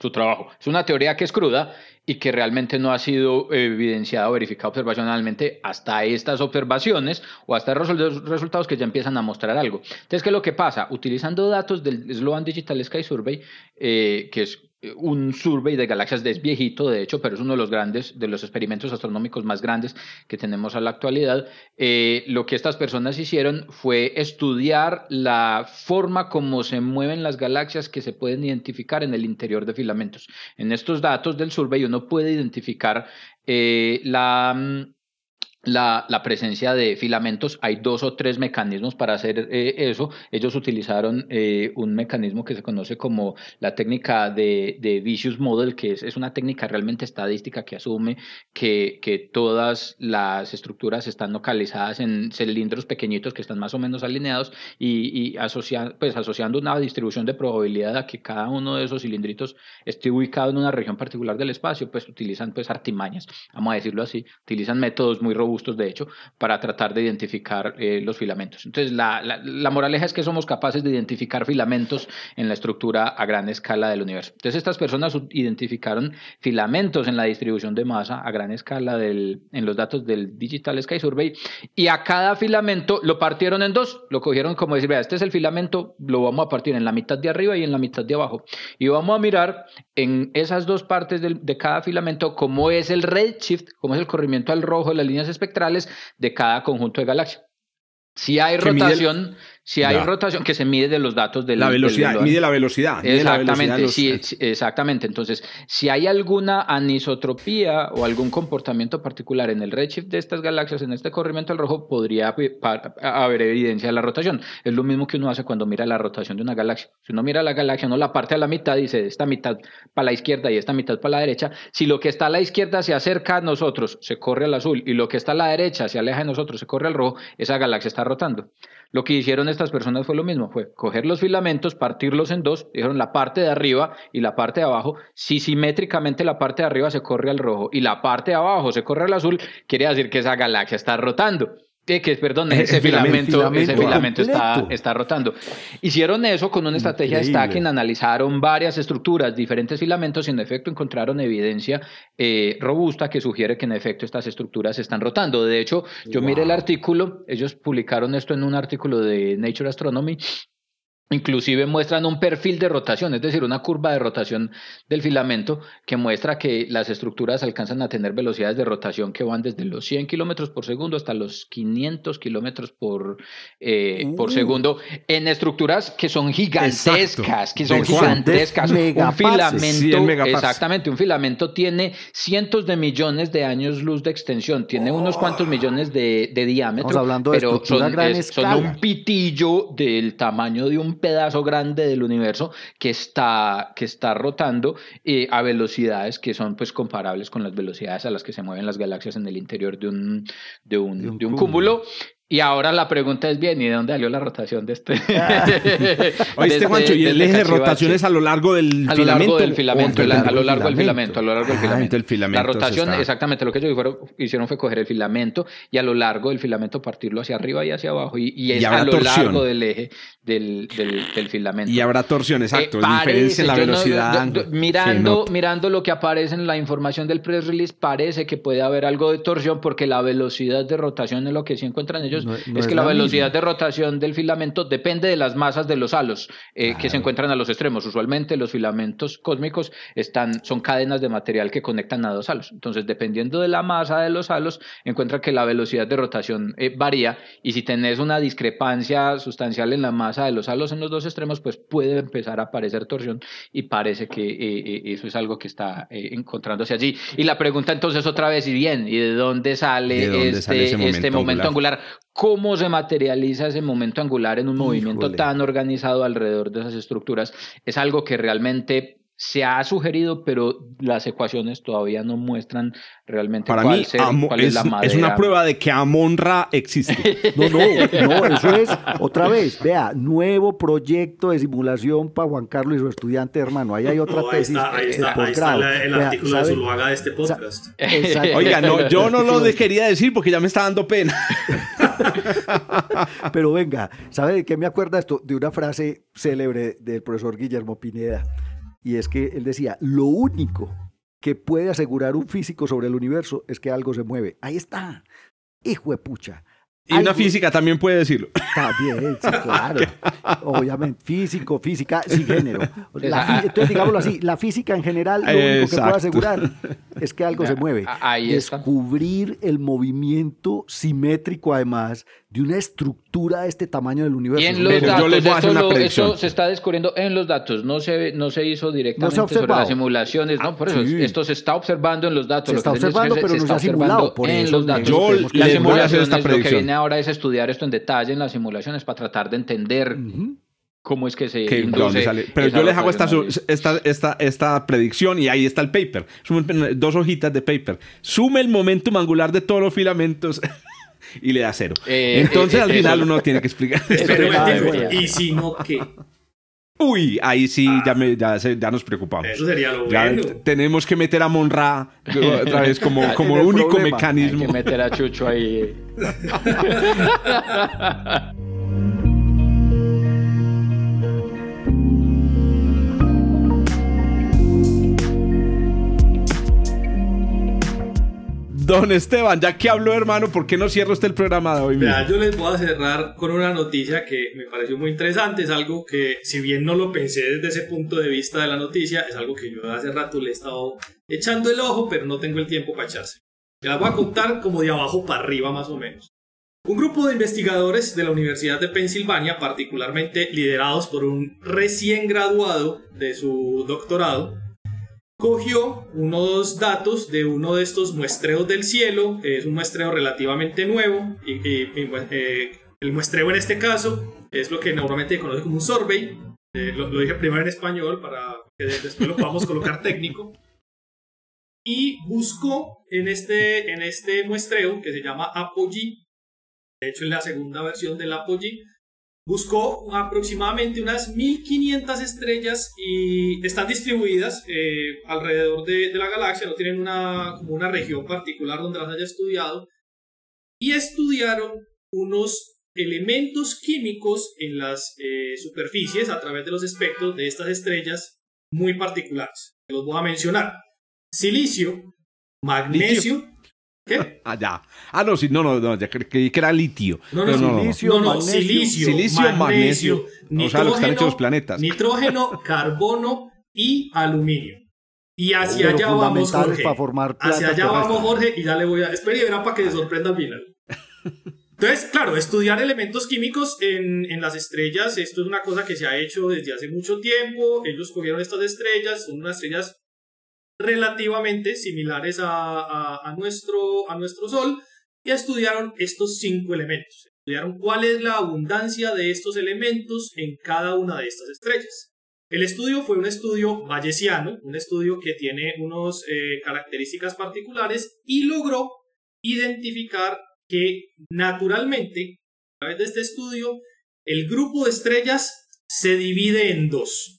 su trabajo. Es una teoría que es cruda y que realmente no ha sido evidenciada o verificada observacionalmente hasta estas observaciones o hasta los resultados que ya empiezan a mostrar algo. Entonces, ¿qué es lo que pasa? Utilizando datos del Sloan Digital Sky Survey, eh, que es un survey de galaxias es viejito, de hecho, pero es uno de los grandes, de los experimentos astronómicos más grandes que tenemos a la actualidad. Eh, lo que estas personas hicieron fue estudiar la forma como se mueven las galaxias que se pueden identificar en el interior de filamentos. En estos datos del survey uno puede identificar eh, la mm, la, la, presencia de filamentos. Hay dos o tres mecanismos para hacer eh, eso. Ellos utilizaron eh, un mecanismo que se conoce como la técnica de, de Vicious Model, que es, es, una técnica realmente estadística que asume que, que todas las estructuras están localizadas en cilindros pequeñitos que están más o menos alineados y, y pues, asociando una distribución de probabilidad a que cada uno de esos cilindritos esté ubicado en una región particular del espacio, pues utilizan pues artimañas, vamos a decirlo así, utilizan métodos muy robustos de hecho, para tratar de identificar eh, los filamentos. Entonces, la, la, moraleja es que somos capaces de identificar filamentos en la estructura a gran escala del universo. Entonces, estas personas identificaron filamentos en la distribución de masa a gran escala del, en los datos del Digital Sky Survey y a cada filamento lo partieron en dos. Lo cogieron como decir, vea, este es el filamento, lo vamos a partir en la mitad de arriba y en la mitad de abajo. Y vamos a mirar en esas dos partes de cada filamento cómo es el redshift, cómo es el corrimiento al rojo de las líneas espectrales de cada conjunto de galaxias. Si hay rotación si hay rotación que se mide de los datos de la velocidad, mide la velocidad. Exactamente, sí, exactamente. Entonces, si hay alguna anisotropía o algún comportamiento particular en el redshift de estas galaxias, en este corrimiento al rojo, podría haber evidencia de la rotación. Es lo mismo que uno hace cuando mira la rotación de una galaxia. Si uno mira la galaxia, no la parte a la mitad, dice esta mitad para la izquierda y esta mitad para la derecha. Si lo que está a la izquierda se acerca a nosotros, se corre al azul, y lo que está a la derecha se aleja de nosotros, se corre al rojo, esa galaxia está rotando. Lo que hicieron estas personas fue lo mismo, fue coger los filamentos, partirlos en dos, dijeron la parte de arriba y la parte de abajo, si simétricamente la parte de arriba se corre al rojo y la parte de abajo se corre al azul, quiere decir que esa galaxia está rotando que, perdón, ese filamento, ese filamento está, está, rotando. Hicieron eso con una estrategia de stacking, analizaron varias estructuras, diferentes filamentos y en efecto encontraron evidencia eh, robusta que sugiere que en efecto estas estructuras están rotando. De hecho, yo miré el artículo, ellos publicaron esto en un artículo de Nature Astronomy Inclusive muestran un perfil de rotación, es decir, una curva de rotación del filamento que muestra que las estructuras alcanzan a tener velocidades de rotación que van desde los 100 kilómetros por segundo hasta los 500 kilómetros por, eh, por segundo en estructuras que son gigantescas, que son gigantescas. Un filamento, exactamente, un filamento tiene cientos de millones de años luz de extensión, tiene unos cuantos millones de, diámetro, hablando de pero son, son un pitillo del tamaño de un pedazo grande del universo que está, que está rotando eh, a velocidades que son pues comparables con las velocidades a las que se mueven las galaxias en el interior de un, de un, de un cúmulo. Y ahora la pregunta es bien, ¿y de dónde salió la rotación de este? Oíste, Juancho, y el eje de rotación es a lo largo del a filamento. Lo largo del filamento a lo largo del filamento, a lo largo del filamento. el filamento. La rotación, exactamente, lo que ellos hicieron fue coger el filamento y a lo largo del filamento partirlo hacia arriba y hacia abajo. Y, y es a lo largo del eje del, del, filamento. Y habrá torsión, exacto. Eh, diferencia en la velocidad. mirando, mirando lo que aparece en la información del press release, parece que puede haber algo de torsión porque la velocidad de rotación es lo que sí encuentran ellos es, que la, velocidad de rotación del filamento depende de las masas de los halos eh, que se encuentran a los extremos. Usualmente los filamentos cósmicos están, son cadenas de material que conectan a dos halos. Entonces, dependiendo de la masa de los halos, encuentra que la velocidad de rotación eh, varía y si tenés una discrepancia sustancial en la masa de los halos en los dos extremos, pues puede empezar a aparecer torsión y parece que eh, eso es algo que está encontrándose allí. Y la pregunta entonces otra vez, y bien, ¿y de dónde sale, este, este momento angular? Cómo se materializa ese momento angular en un movimiento tan organizado alrededor de esas estructuras, es algo que realmente se ha sugerido, pero las ecuaciones todavía no muestran realmente Para cuál, mí, es, la madera. Es una prueba de que Amon-Ra existe. No, no, no, eso es, otra vez, vea, nuevo proyecto de simulación para Juan Carlos y su estudiante hermano. Ahí hay otra tesis. Ahí está, ahí está, el artículo de Zuluaga de este podcast. Oiga, no, yo no lo quería decir porque ya me está dando pena. Pero venga, ¿sabe de qué me acuerda esto? De una frase célebre del profesor Guillermo Pineda y es que él decía, lo único que puede asegurar un físico sobre el universo es que algo se mueve. Ahí está. Hijo de pucha. Y una física también puede decirlo. También, sí, claro. Obviamente, físico, física, sin género. entonces, digámoslo así, la física en general lo único que puede asegurar es que algo se mueve. Descubrir el movimiento simétrico, además, de una estructura de este tamaño del universo. Y en los datos, esto, se está descubriendo en los datos, no se, no se hizo directamente sobre las simulaciones, no, por eso, esto se está observando en los datos. Se está observando, pero no se ha simulado. Por en los datos. Yo les voy a hacer esta predicción. Lo que viene ahora es estudiar esto en detalle en las simulaciones para tratar de entender cómo es que se Pero yo les hago esta, esta, esta, esta, predicción y ahí está el paper. Dos hojitas de paper. Sume el momentum angular de todos los filamentos y le da cero. Eh, Entonces eh, al final uno tiene que explicar. ¿Y si no qué? Uy, ahí sí ya, me, ya, ya, nos preocupamos. Eso sería lo bueno. Tenemos que meter a Monra otra vez como, como único mecanismo. Hay que meter a Chucho ahí. Don Esteban, ya que habló, hermano, ¿por qué no cierra usted el programa de hoy? yo les voy a cerrar con una noticia que me pareció muy interesante. Es algo que, si bien no lo pensé desde ese punto de vista de la noticia, es algo que yo hace rato le he estado echando el ojo, pero no tengo el tiempo para echarse. La voy a contar como de abajo para arriba, más o menos. Un grupo de investigadores de la Universidad de Pensilvania, particularmente liderados por un recién graduado de su doctorado, cogió unos datos de uno de estos muestreos del cielo, es un muestreo relativamente nuevo, y, eh, el muestreo en este caso es lo que normalmente se conoce como un survey, eh, lo, dije primero en español para que después lo podamos colocar técnico, y buscó en este, en este muestreo que se llama Apogee, de hecho en la segunda versión del Apogee, buscó aproximadamente unas 1500 estrellas y están distribuidas eh, alrededor de, la galaxia, no tienen una, como una región particular donde las haya estudiado, y estudiaron unos elementos químicos en las eh, superficies a través de los espectros de estas estrellas muy particulares. Los voy a mencionar. Silicio, magnesio, ¿Qué? Ah, ya. Ah, no, sí, no, no, no, ya creí que era litio. No, no, no, silicio, no, no, silicio, silicio, magnesio, o sea, lo que están hechos los planetas. Nitrógeno, carbono y aluminio. Y hacia allá vamos, Jorge. Para formar hacia allá vamos, Jorge, y ya le voy a... Espera y verá para que se sorprenda al final. Entonces, claro, estudiar elementos químicos en, en, las estrellas, esto es una cosa que se ha hecho desde hace mucho tiempo. Ellos cogieron estas estrellas, son unas estrellas relativamente similares a, nuestro, a nuestro Sol y estudiaron estos cinco elementos. Estudiaron cuál es la abundancia de estos elementos en cada una de estas estrellas. El estudio fue un estudio bayesiano, un estudio que tiene unas eh, características particulares y logró identificar que naturalmente, a través de este estudio, el grupo de estrellas se divide en dos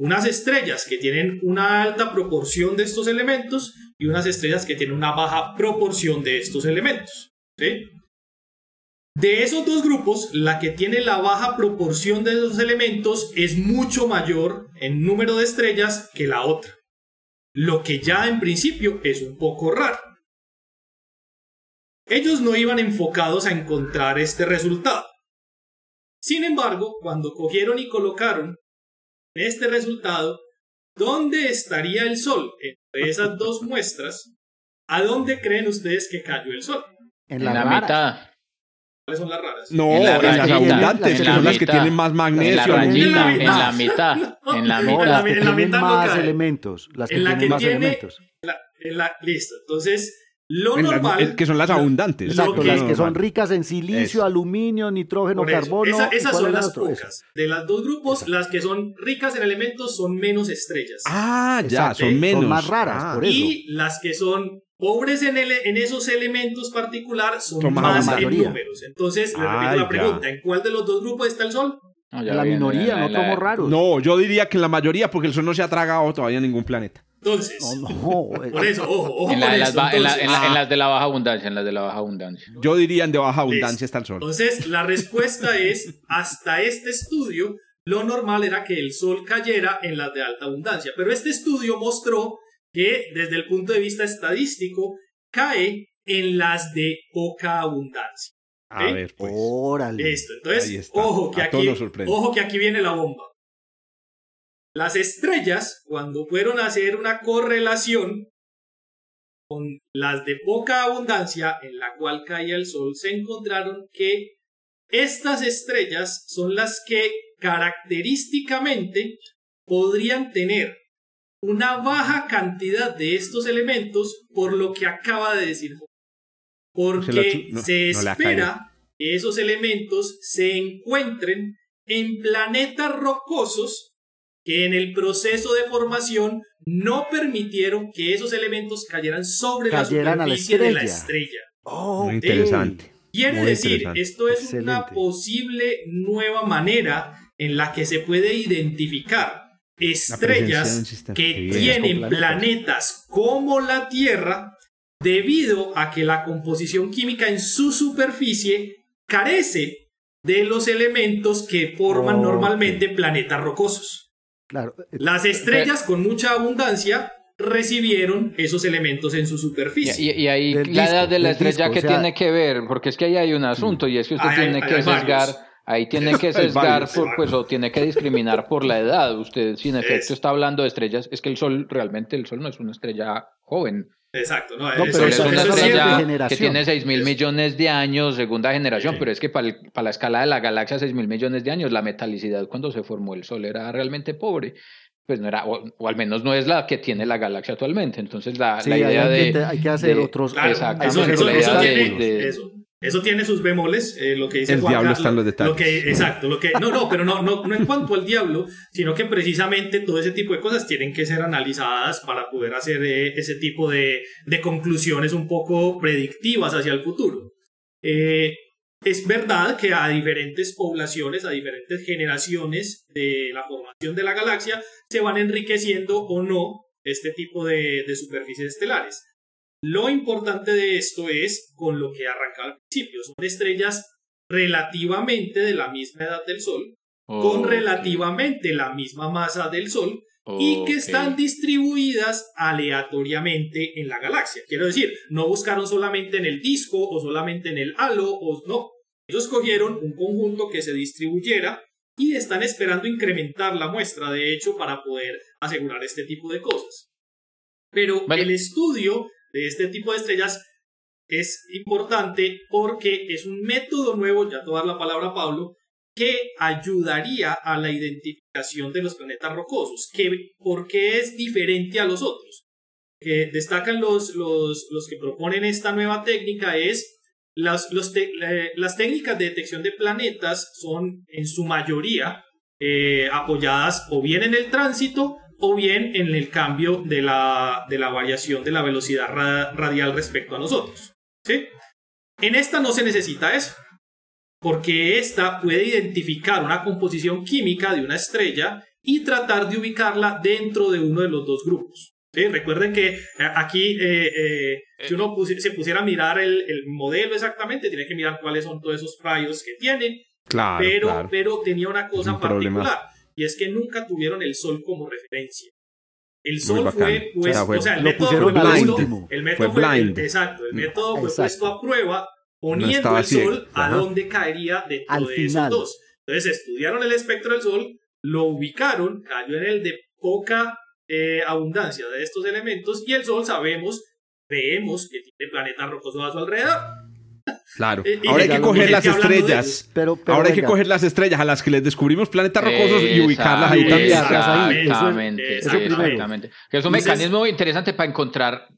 unas estrellas que tienen una alta proporción de estos elementos y unas estrellas que tienen una baja proporción de estos elementos. De esos dos grupos, la que tiene la baja proporción de esos elementos es mucho mayor en número de estrellas que la otra, lo que ya en principio es un poco raro. Ellos no iban enfocados a encontrar este resultado. Sin embargo, cuando cogieron y colocaron este resultado, ¿dónde estaría el Sol entre esas dos muestras? ¿A dónde creen ustedes que cayó el Sol? En la, mitad. ¿Cuáles son las raras? No, en, las abundantes, que son las que tienen más magnesio. En la, en la mitad. En la mitad. En la mitad. más elementos. Las que tienen más elementos. listo. Entonces, lo normal. que son las abundantes. Exacto, las que son ricas en silicio, aluminio, nitrógeno, carbono. esas son las pocas. De las dos grupos, las que son ricas en elementos son menos estrellas. Ah, ya, son menos. Son más raras, ah. por eso. Y las que son pobres en, en esos elementos particular son, más en números. Entonces, le repito la pregunta: ¿en cuál de los dos grupos está el Sol? en la minoría, no somos raros. No, yo diría que en la mayoría, porque el Sol no se ha tragado todavía en ningún planeta. Entonces, por eso, ojo, ojo en, las, en, las de la baja abundancia, en las de la baja abundancia. Yo diría en de baja abundancia está el sol. Entonces, la respuesta es, hasta este estudio, lo normal era que el sol cayera en las de alta abundancia, pero este estudio mostró que desde el punto de vista estadístico, cae en las de poca abundancia. A ver, pues. Órale. Listo. Entonces, ojo que, aquí, ojo que aquí viene la bomba. Las estrellas, cuando fueron a hacer una correlación con las de poca abundancia en la cual caía el Sol, se encontraron que estas estrellas son las que característicamente podrían tener una baja cantidad de estos elementos por lo que acaba de decir. Porque se, espera que esos elementos se encuentren en planetas rocosos que en el proceso de formación no permitieron que esos elementos cayeran sobre la superficie de la estrella. Oh, Muy interesante. Quiere decir, esto es una posible nueva manera en la que se puede identificar estrellas que tienen planetas como la Tierra debido a que la composición química en su superficie carece de los elementos que forman normalmente planetas rocosos. Eh, Las estrellas con mucha abundancia recibieron esos elementos en su superficie. Y, ahí la edad de la estrella que tiene que ver, porque es que ahí hay un asunto y es que usted tiene que sesgar, ahí tiene que sesgar por, pues o tiene que discriminar por la edad. Usted sin efecto está hablando de estrellas, es que el sol realmente el sol no es una estrella joven. Exacto, no, es una estrella que tiene 6 mil millones de años, segunda generación, pero es que para, para, la escala de la galaxia, 6 mil millones de años, la metalicidad cuando se formó el Sol era realmente pobre. Pues no era, o, al menos no es la que tiene la galaxia actualmente. Entonces, la, la idea de. Hay que hacer otros. exactamente. Eso tiene sus bemoles, eh, lo que dice El diablo está en los detalles. Lo que, exacto, lo que, no, no, pero no, no, no en cuanto al diablo, sino que precisamente todo ese tipo de cosas tienen que ser analizadas para poder hacer eh, ese tipo de, de, conclusiones un poco predictivas hacia el futuro. Eh, es verdad que a diferentes poblaciones, a diferentes generaciones de la formación de la galaxia, se van enriqueciendo o no este tipo de, de superficies estelares. Lo importante de esto es con lo que arrancaba al principio. Son estrellas relativamente de la misma edad del Sol, con relativamente la misma masa del Sol y que están distribuidas aleatoriamente en la galaxia. Quiero decir, no buscaron solamente en el disco o solamente en el halo, o no. Ellos cogieron un conjunto que se distribuyera y están esperando incrementar la muestra, de hecho, para poder asegurar este tipo de cosas. Pero el estudio de este tipo de estrellas es importante porque es un método nuevo, ya te dar la palabra Pablo, que ayudaría a la identificación de los planetas rocosos. Que, ¿Por qué es diferente a los otros? Que destacan los, los, los que proponen esta nueva técnica es las, los las técnicas de detección de planetas son en su mayoría eh, apoyadas o bien en el tránsito o bien en el cambio de la, de la variación de la velocidad radial respecto a nosotros. ¿sí? En esta no se necesita eso, porque esta puede identificar una composición química de una estrella y tratar de ubicarla dentro de uno de los dos grupos. ¿sí? Recuerden que eh, aquí, eh, eh, si uno se pusiera a mirar el, el, modelo exactamente, tiene que mirar cuáles son todos esos rayos que tiene. Claro, pero, pero tenía una cosa particular y es que nunca tuvieron el sol como referencia. El sol fue puesto, o sea, el método fue puesto, el método fue, blind. exacto, el método fue puesto a prueba poniendo el sol a dónde caería de todos esos dos. Entonces estudiaron el espectro del sol, lo ubicaron, cayó en el de poca eh, abundancia de estos elementos y el sol sabemos, creemos que tiene planetas rocosos a su alrededor. Claro. Ahora hay que coger las estrellas. Pero, Ahora hay que coger las estrellas a las que les descubrimos planetas rocosos y ubicarlas ahí también. Exactamente. Exactamente. es un mecanismo interesante para encontrar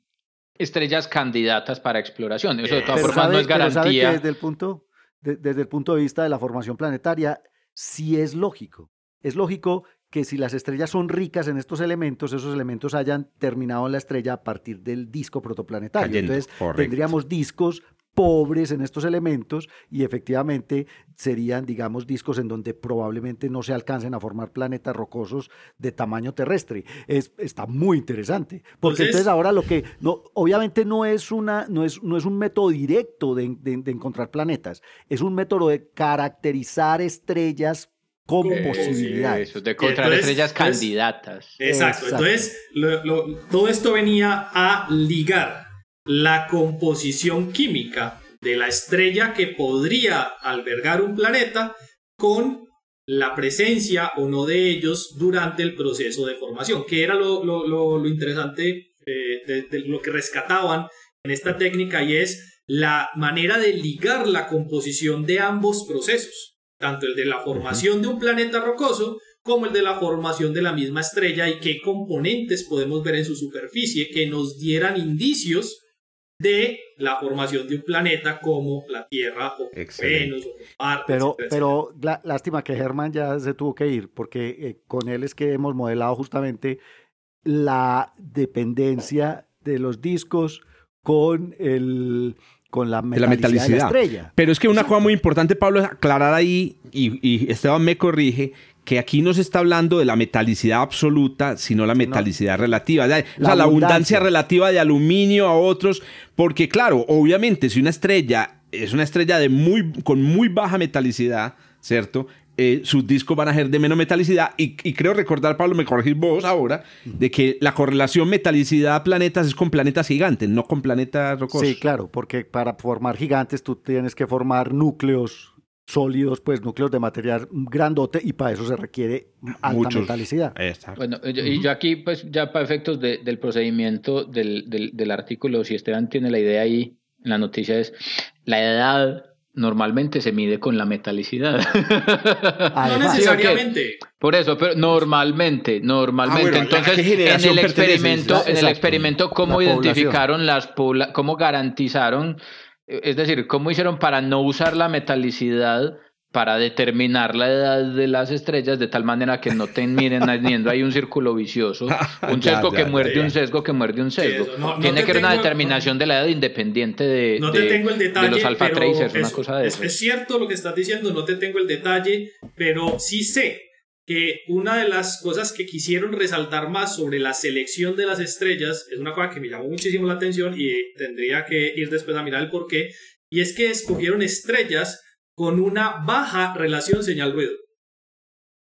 estrellas candidatas para exploración. Eso de todas formas no es garantía. desde el punto, desde el punto de vista de la formación planetaria, sí es lógico. Es lógico que si las estrellas son ricas en estos elementos, esos elementos hayan terminado en la estrella a partir del disco protoplanetario. Entonces, tendríamos discos pobres en estos elementos y efectivamente serían, digamos, discos en donde probablemente no se alcancen a formar planetas rocosos de tamaño terrestre. Es, está muy interesante, porque entonces, ahora lo que, no, obviamente no es, una, no es, no es un método directo de, encontrar planetas, es un método de caracterizar estrellas con posibilidades. de encontrar estrellas candidatas. Exacto. Entonces, todo esto venía a ligar la composición química de la estrella que podría albergar un planeta con la presencia o no de ellos durante el proceso de formación, que era lo, interesante eh, de, lo que rescataban en esta técnica y es la manera de ligar la composición de ambos procesos, tanto el de la formación de un planeta rocoso como el de la formación de la misma estrella y qué componentes podemos ver en su superficie que nos dieran indicios de la formación de un planeta como la Tierra o Venus o Marte. Pero, pero lástima que Germán ya se tuvo que ir, porque eh, con él es que hemos modelado justamente la dependencia de los discos con el con la metalicidad, de la, estrella. Pero es que una cosa muy importante, Pablo, es aclarar ahí, y, y Esteban me corrige, que aquí no se está hablando de la metalicidad absoluta, sino la metalicidad relativa. O sea, la, abundancia. relativa de aluminio a otros, porque claro, obviamente si una estrella es una estrella de muy, con muy baja metalicidad, ¿cierto? Eh, sus discos van a ser de menos metalicidad y, creo recordar, Pablo, me corregís vos ahora, de que la correlación metalicidad-planetas es con planetas gigantes, no con planetas rocosos. Sí, claro, porque para formar gigantes tú tienes que formar núcleos sólidos, pues núcleos de material grandote y para eso se requiere alta metalicidad. Bueno, y yo aquí, pues ya para efectos del procedimiento del, del, artículo, si Esteban tiene la idea ahí, la noticia es la edad normalmente se mide con la metalicidad. no necesariamente. Por eso, pero normalmente, normalmente. Ah, Entonces, en el experimento, en el experimento, ¿cómo identificaron las cómo garantizaron es decir, ¿cómo hicieron para no usar la metalicidad para determinar la edad de las estrellas de tal manera que no te miren teniendo ahí un círculo vicioso, un sesgo que muerde un sesgo que muerde un sesgo. Tiene que ser una determinación de la edad independiente de, no te tengo el detalle, los alfa tracers, una cosa de es, es cierto lo que estás diciendo, no te tengo el detalle, pero sí sé que una de las cosas que quisieron resaltar más sobre la selección de las estrellas es una cosa que me llamó muchísimo la atención y tendría que ir después a mirar el por qué, y es que escogieron estrellas con una baja relación señal-ruido.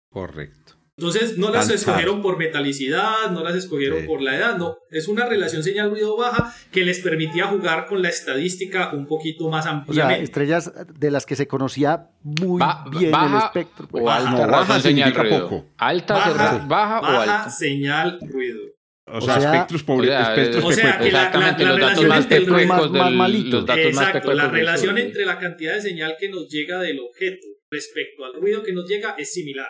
Correcto. Entonces no las escogieron por metalicidad, no las escogieron por la edad, no. Es una relación señal-ruido baja que les permitía jugar con la estadística un poquito más ampliamente. O sea, estrellas de las que se conocía muy bien el espectro. Pues. O alta baja señal ruido. Alta, baja, baja, o alta. señal ruido. O sea, espectros pobres, espectros o sea, que la, la, la, relación más entre el más, más malitos. Exacto, la relación entre la cantidad de señal que nos llega del objeto respecto al ruido que nos llega es similar.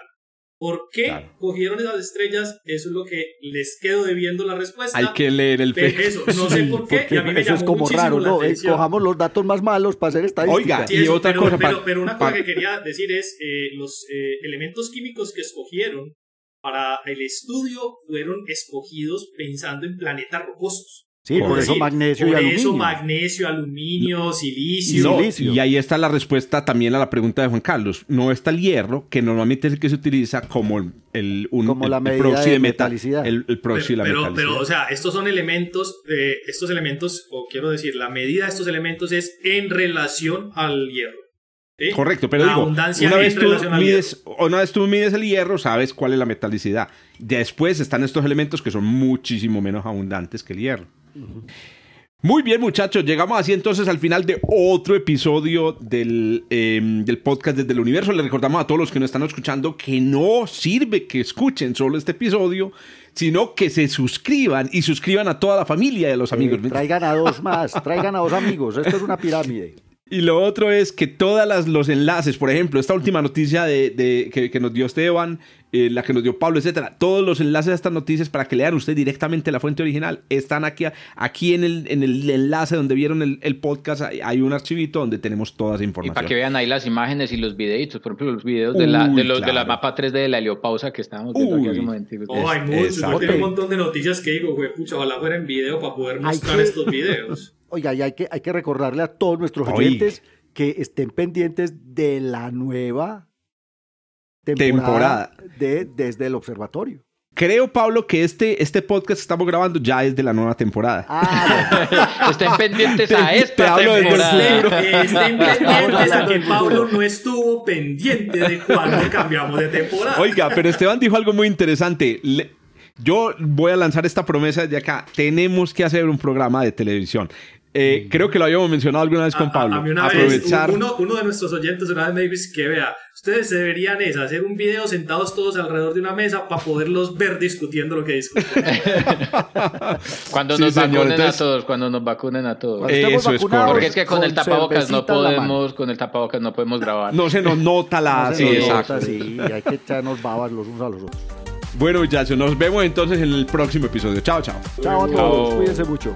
¿Por qué cogieron esas estrellas? Eso es lo que les quedo debiendo la respuesta. Hay que leer el Eso, no sé por qué. eso es como raro, ¿no? Eh, cojamos los datos más malos para hacer estadística. Oiga, y otra pero, cosa. Pero, pero, una cosa que quería decir es: eh, los eh, elementos químicos que escogieron para el estudio fueron escogidos pensando en planetas rocosos. Sí, por, eso magnesio y aluminio. Por eso magnesio, aluminio, silicio. Y ahí está la respuesta también a la pregunta de Juan Carlos. No está el hierro, que normalmente es el que se utiliza como el, un, como la medida de metalicidad. El, proxy pero, de la pero, pero, o sea, estos son elementos, eh, estos elementos, o quiero decir, la medida de estos elementos es en relación al hierro. Correcto, pero digo, una vez, tú mides, una vez tú mides el hierro, sabes cuál es la metalicidad. Después están estos elementos que son muchísimo menos abundantes que el hierro. Muy bien, muchachos, llegamos así entonces al final de otro episodio del, em, del, podcast desde el universo. Le recordamos a todos los que nos están escuchando que no sirve que escuchen solo este episodio, sino que se suscriban y suscriban a toda la familia de los amigos. traigan a dos más, traigan a dos amigos. Esto es una pirámide. Y lo otro es que todos los enlaces, por ejemplo, esta última noticia de, que, nos dio Esteban, eh, la que nos dio Pablo, etcétera, todos los enlaces a estas noticias para que lean usted directamente la fuente original están aquí, aquí en, el, en el enlace donde vieron el, podcast. Hay un archivito donde tenemos toda esa información. Y para que vean ahí las imágenes y los videitos, por ejemplo, los videos de, la, de, los, de la mapa 3D de la heliopausa que estábamos viendo aquí hace un momento. Oh, hay muchos. Un montón de noticias que digo, güey, pucha, ojalá fuera en video para poder mostrar estos videos. Oiga, y hay que, hay que recordarle a todos nuestros oyentes que estén pendientes de la nueva temporada, De, desde el observatorio. Creo, Pablo, que este, este podcast que estamos grabando ya es de la nueva temporada. Ah, estén pendientes a esta temporada. Estén pendientes a que Pablo no estuvo pendiente de cuándo cambiamos de temporada. Oiga, pero Esteban dijo algo muy interesante. yo voy a lanzar esta promesa desde acá. Tenemos que hacer un programa de televisión. Eh, creo que lo habíamos mencionado alguna vez con Pablo. A, mí una Aprovechar... vez, uno, uno, de nuestros oyentes una vez me dijo que vea, ustedes deberían es hacer un video sentados todos alrededor de una mesa para poderlos ver discutiendo lo que discuten. cuando nos vacunen a todos, cuando nos vacunen a todos. Eso es correcto. Porque es que con, el tapabocas no podemos, con el tapabocas no podemos grabar. No se nos nota la... No sí, exacto. sí, hay que echarnos babas los unos a los otros. Bueno, muchachos, nos vemos entonces en el próximo episodio. Chao, chao. Chao a todos, cuídense mucho.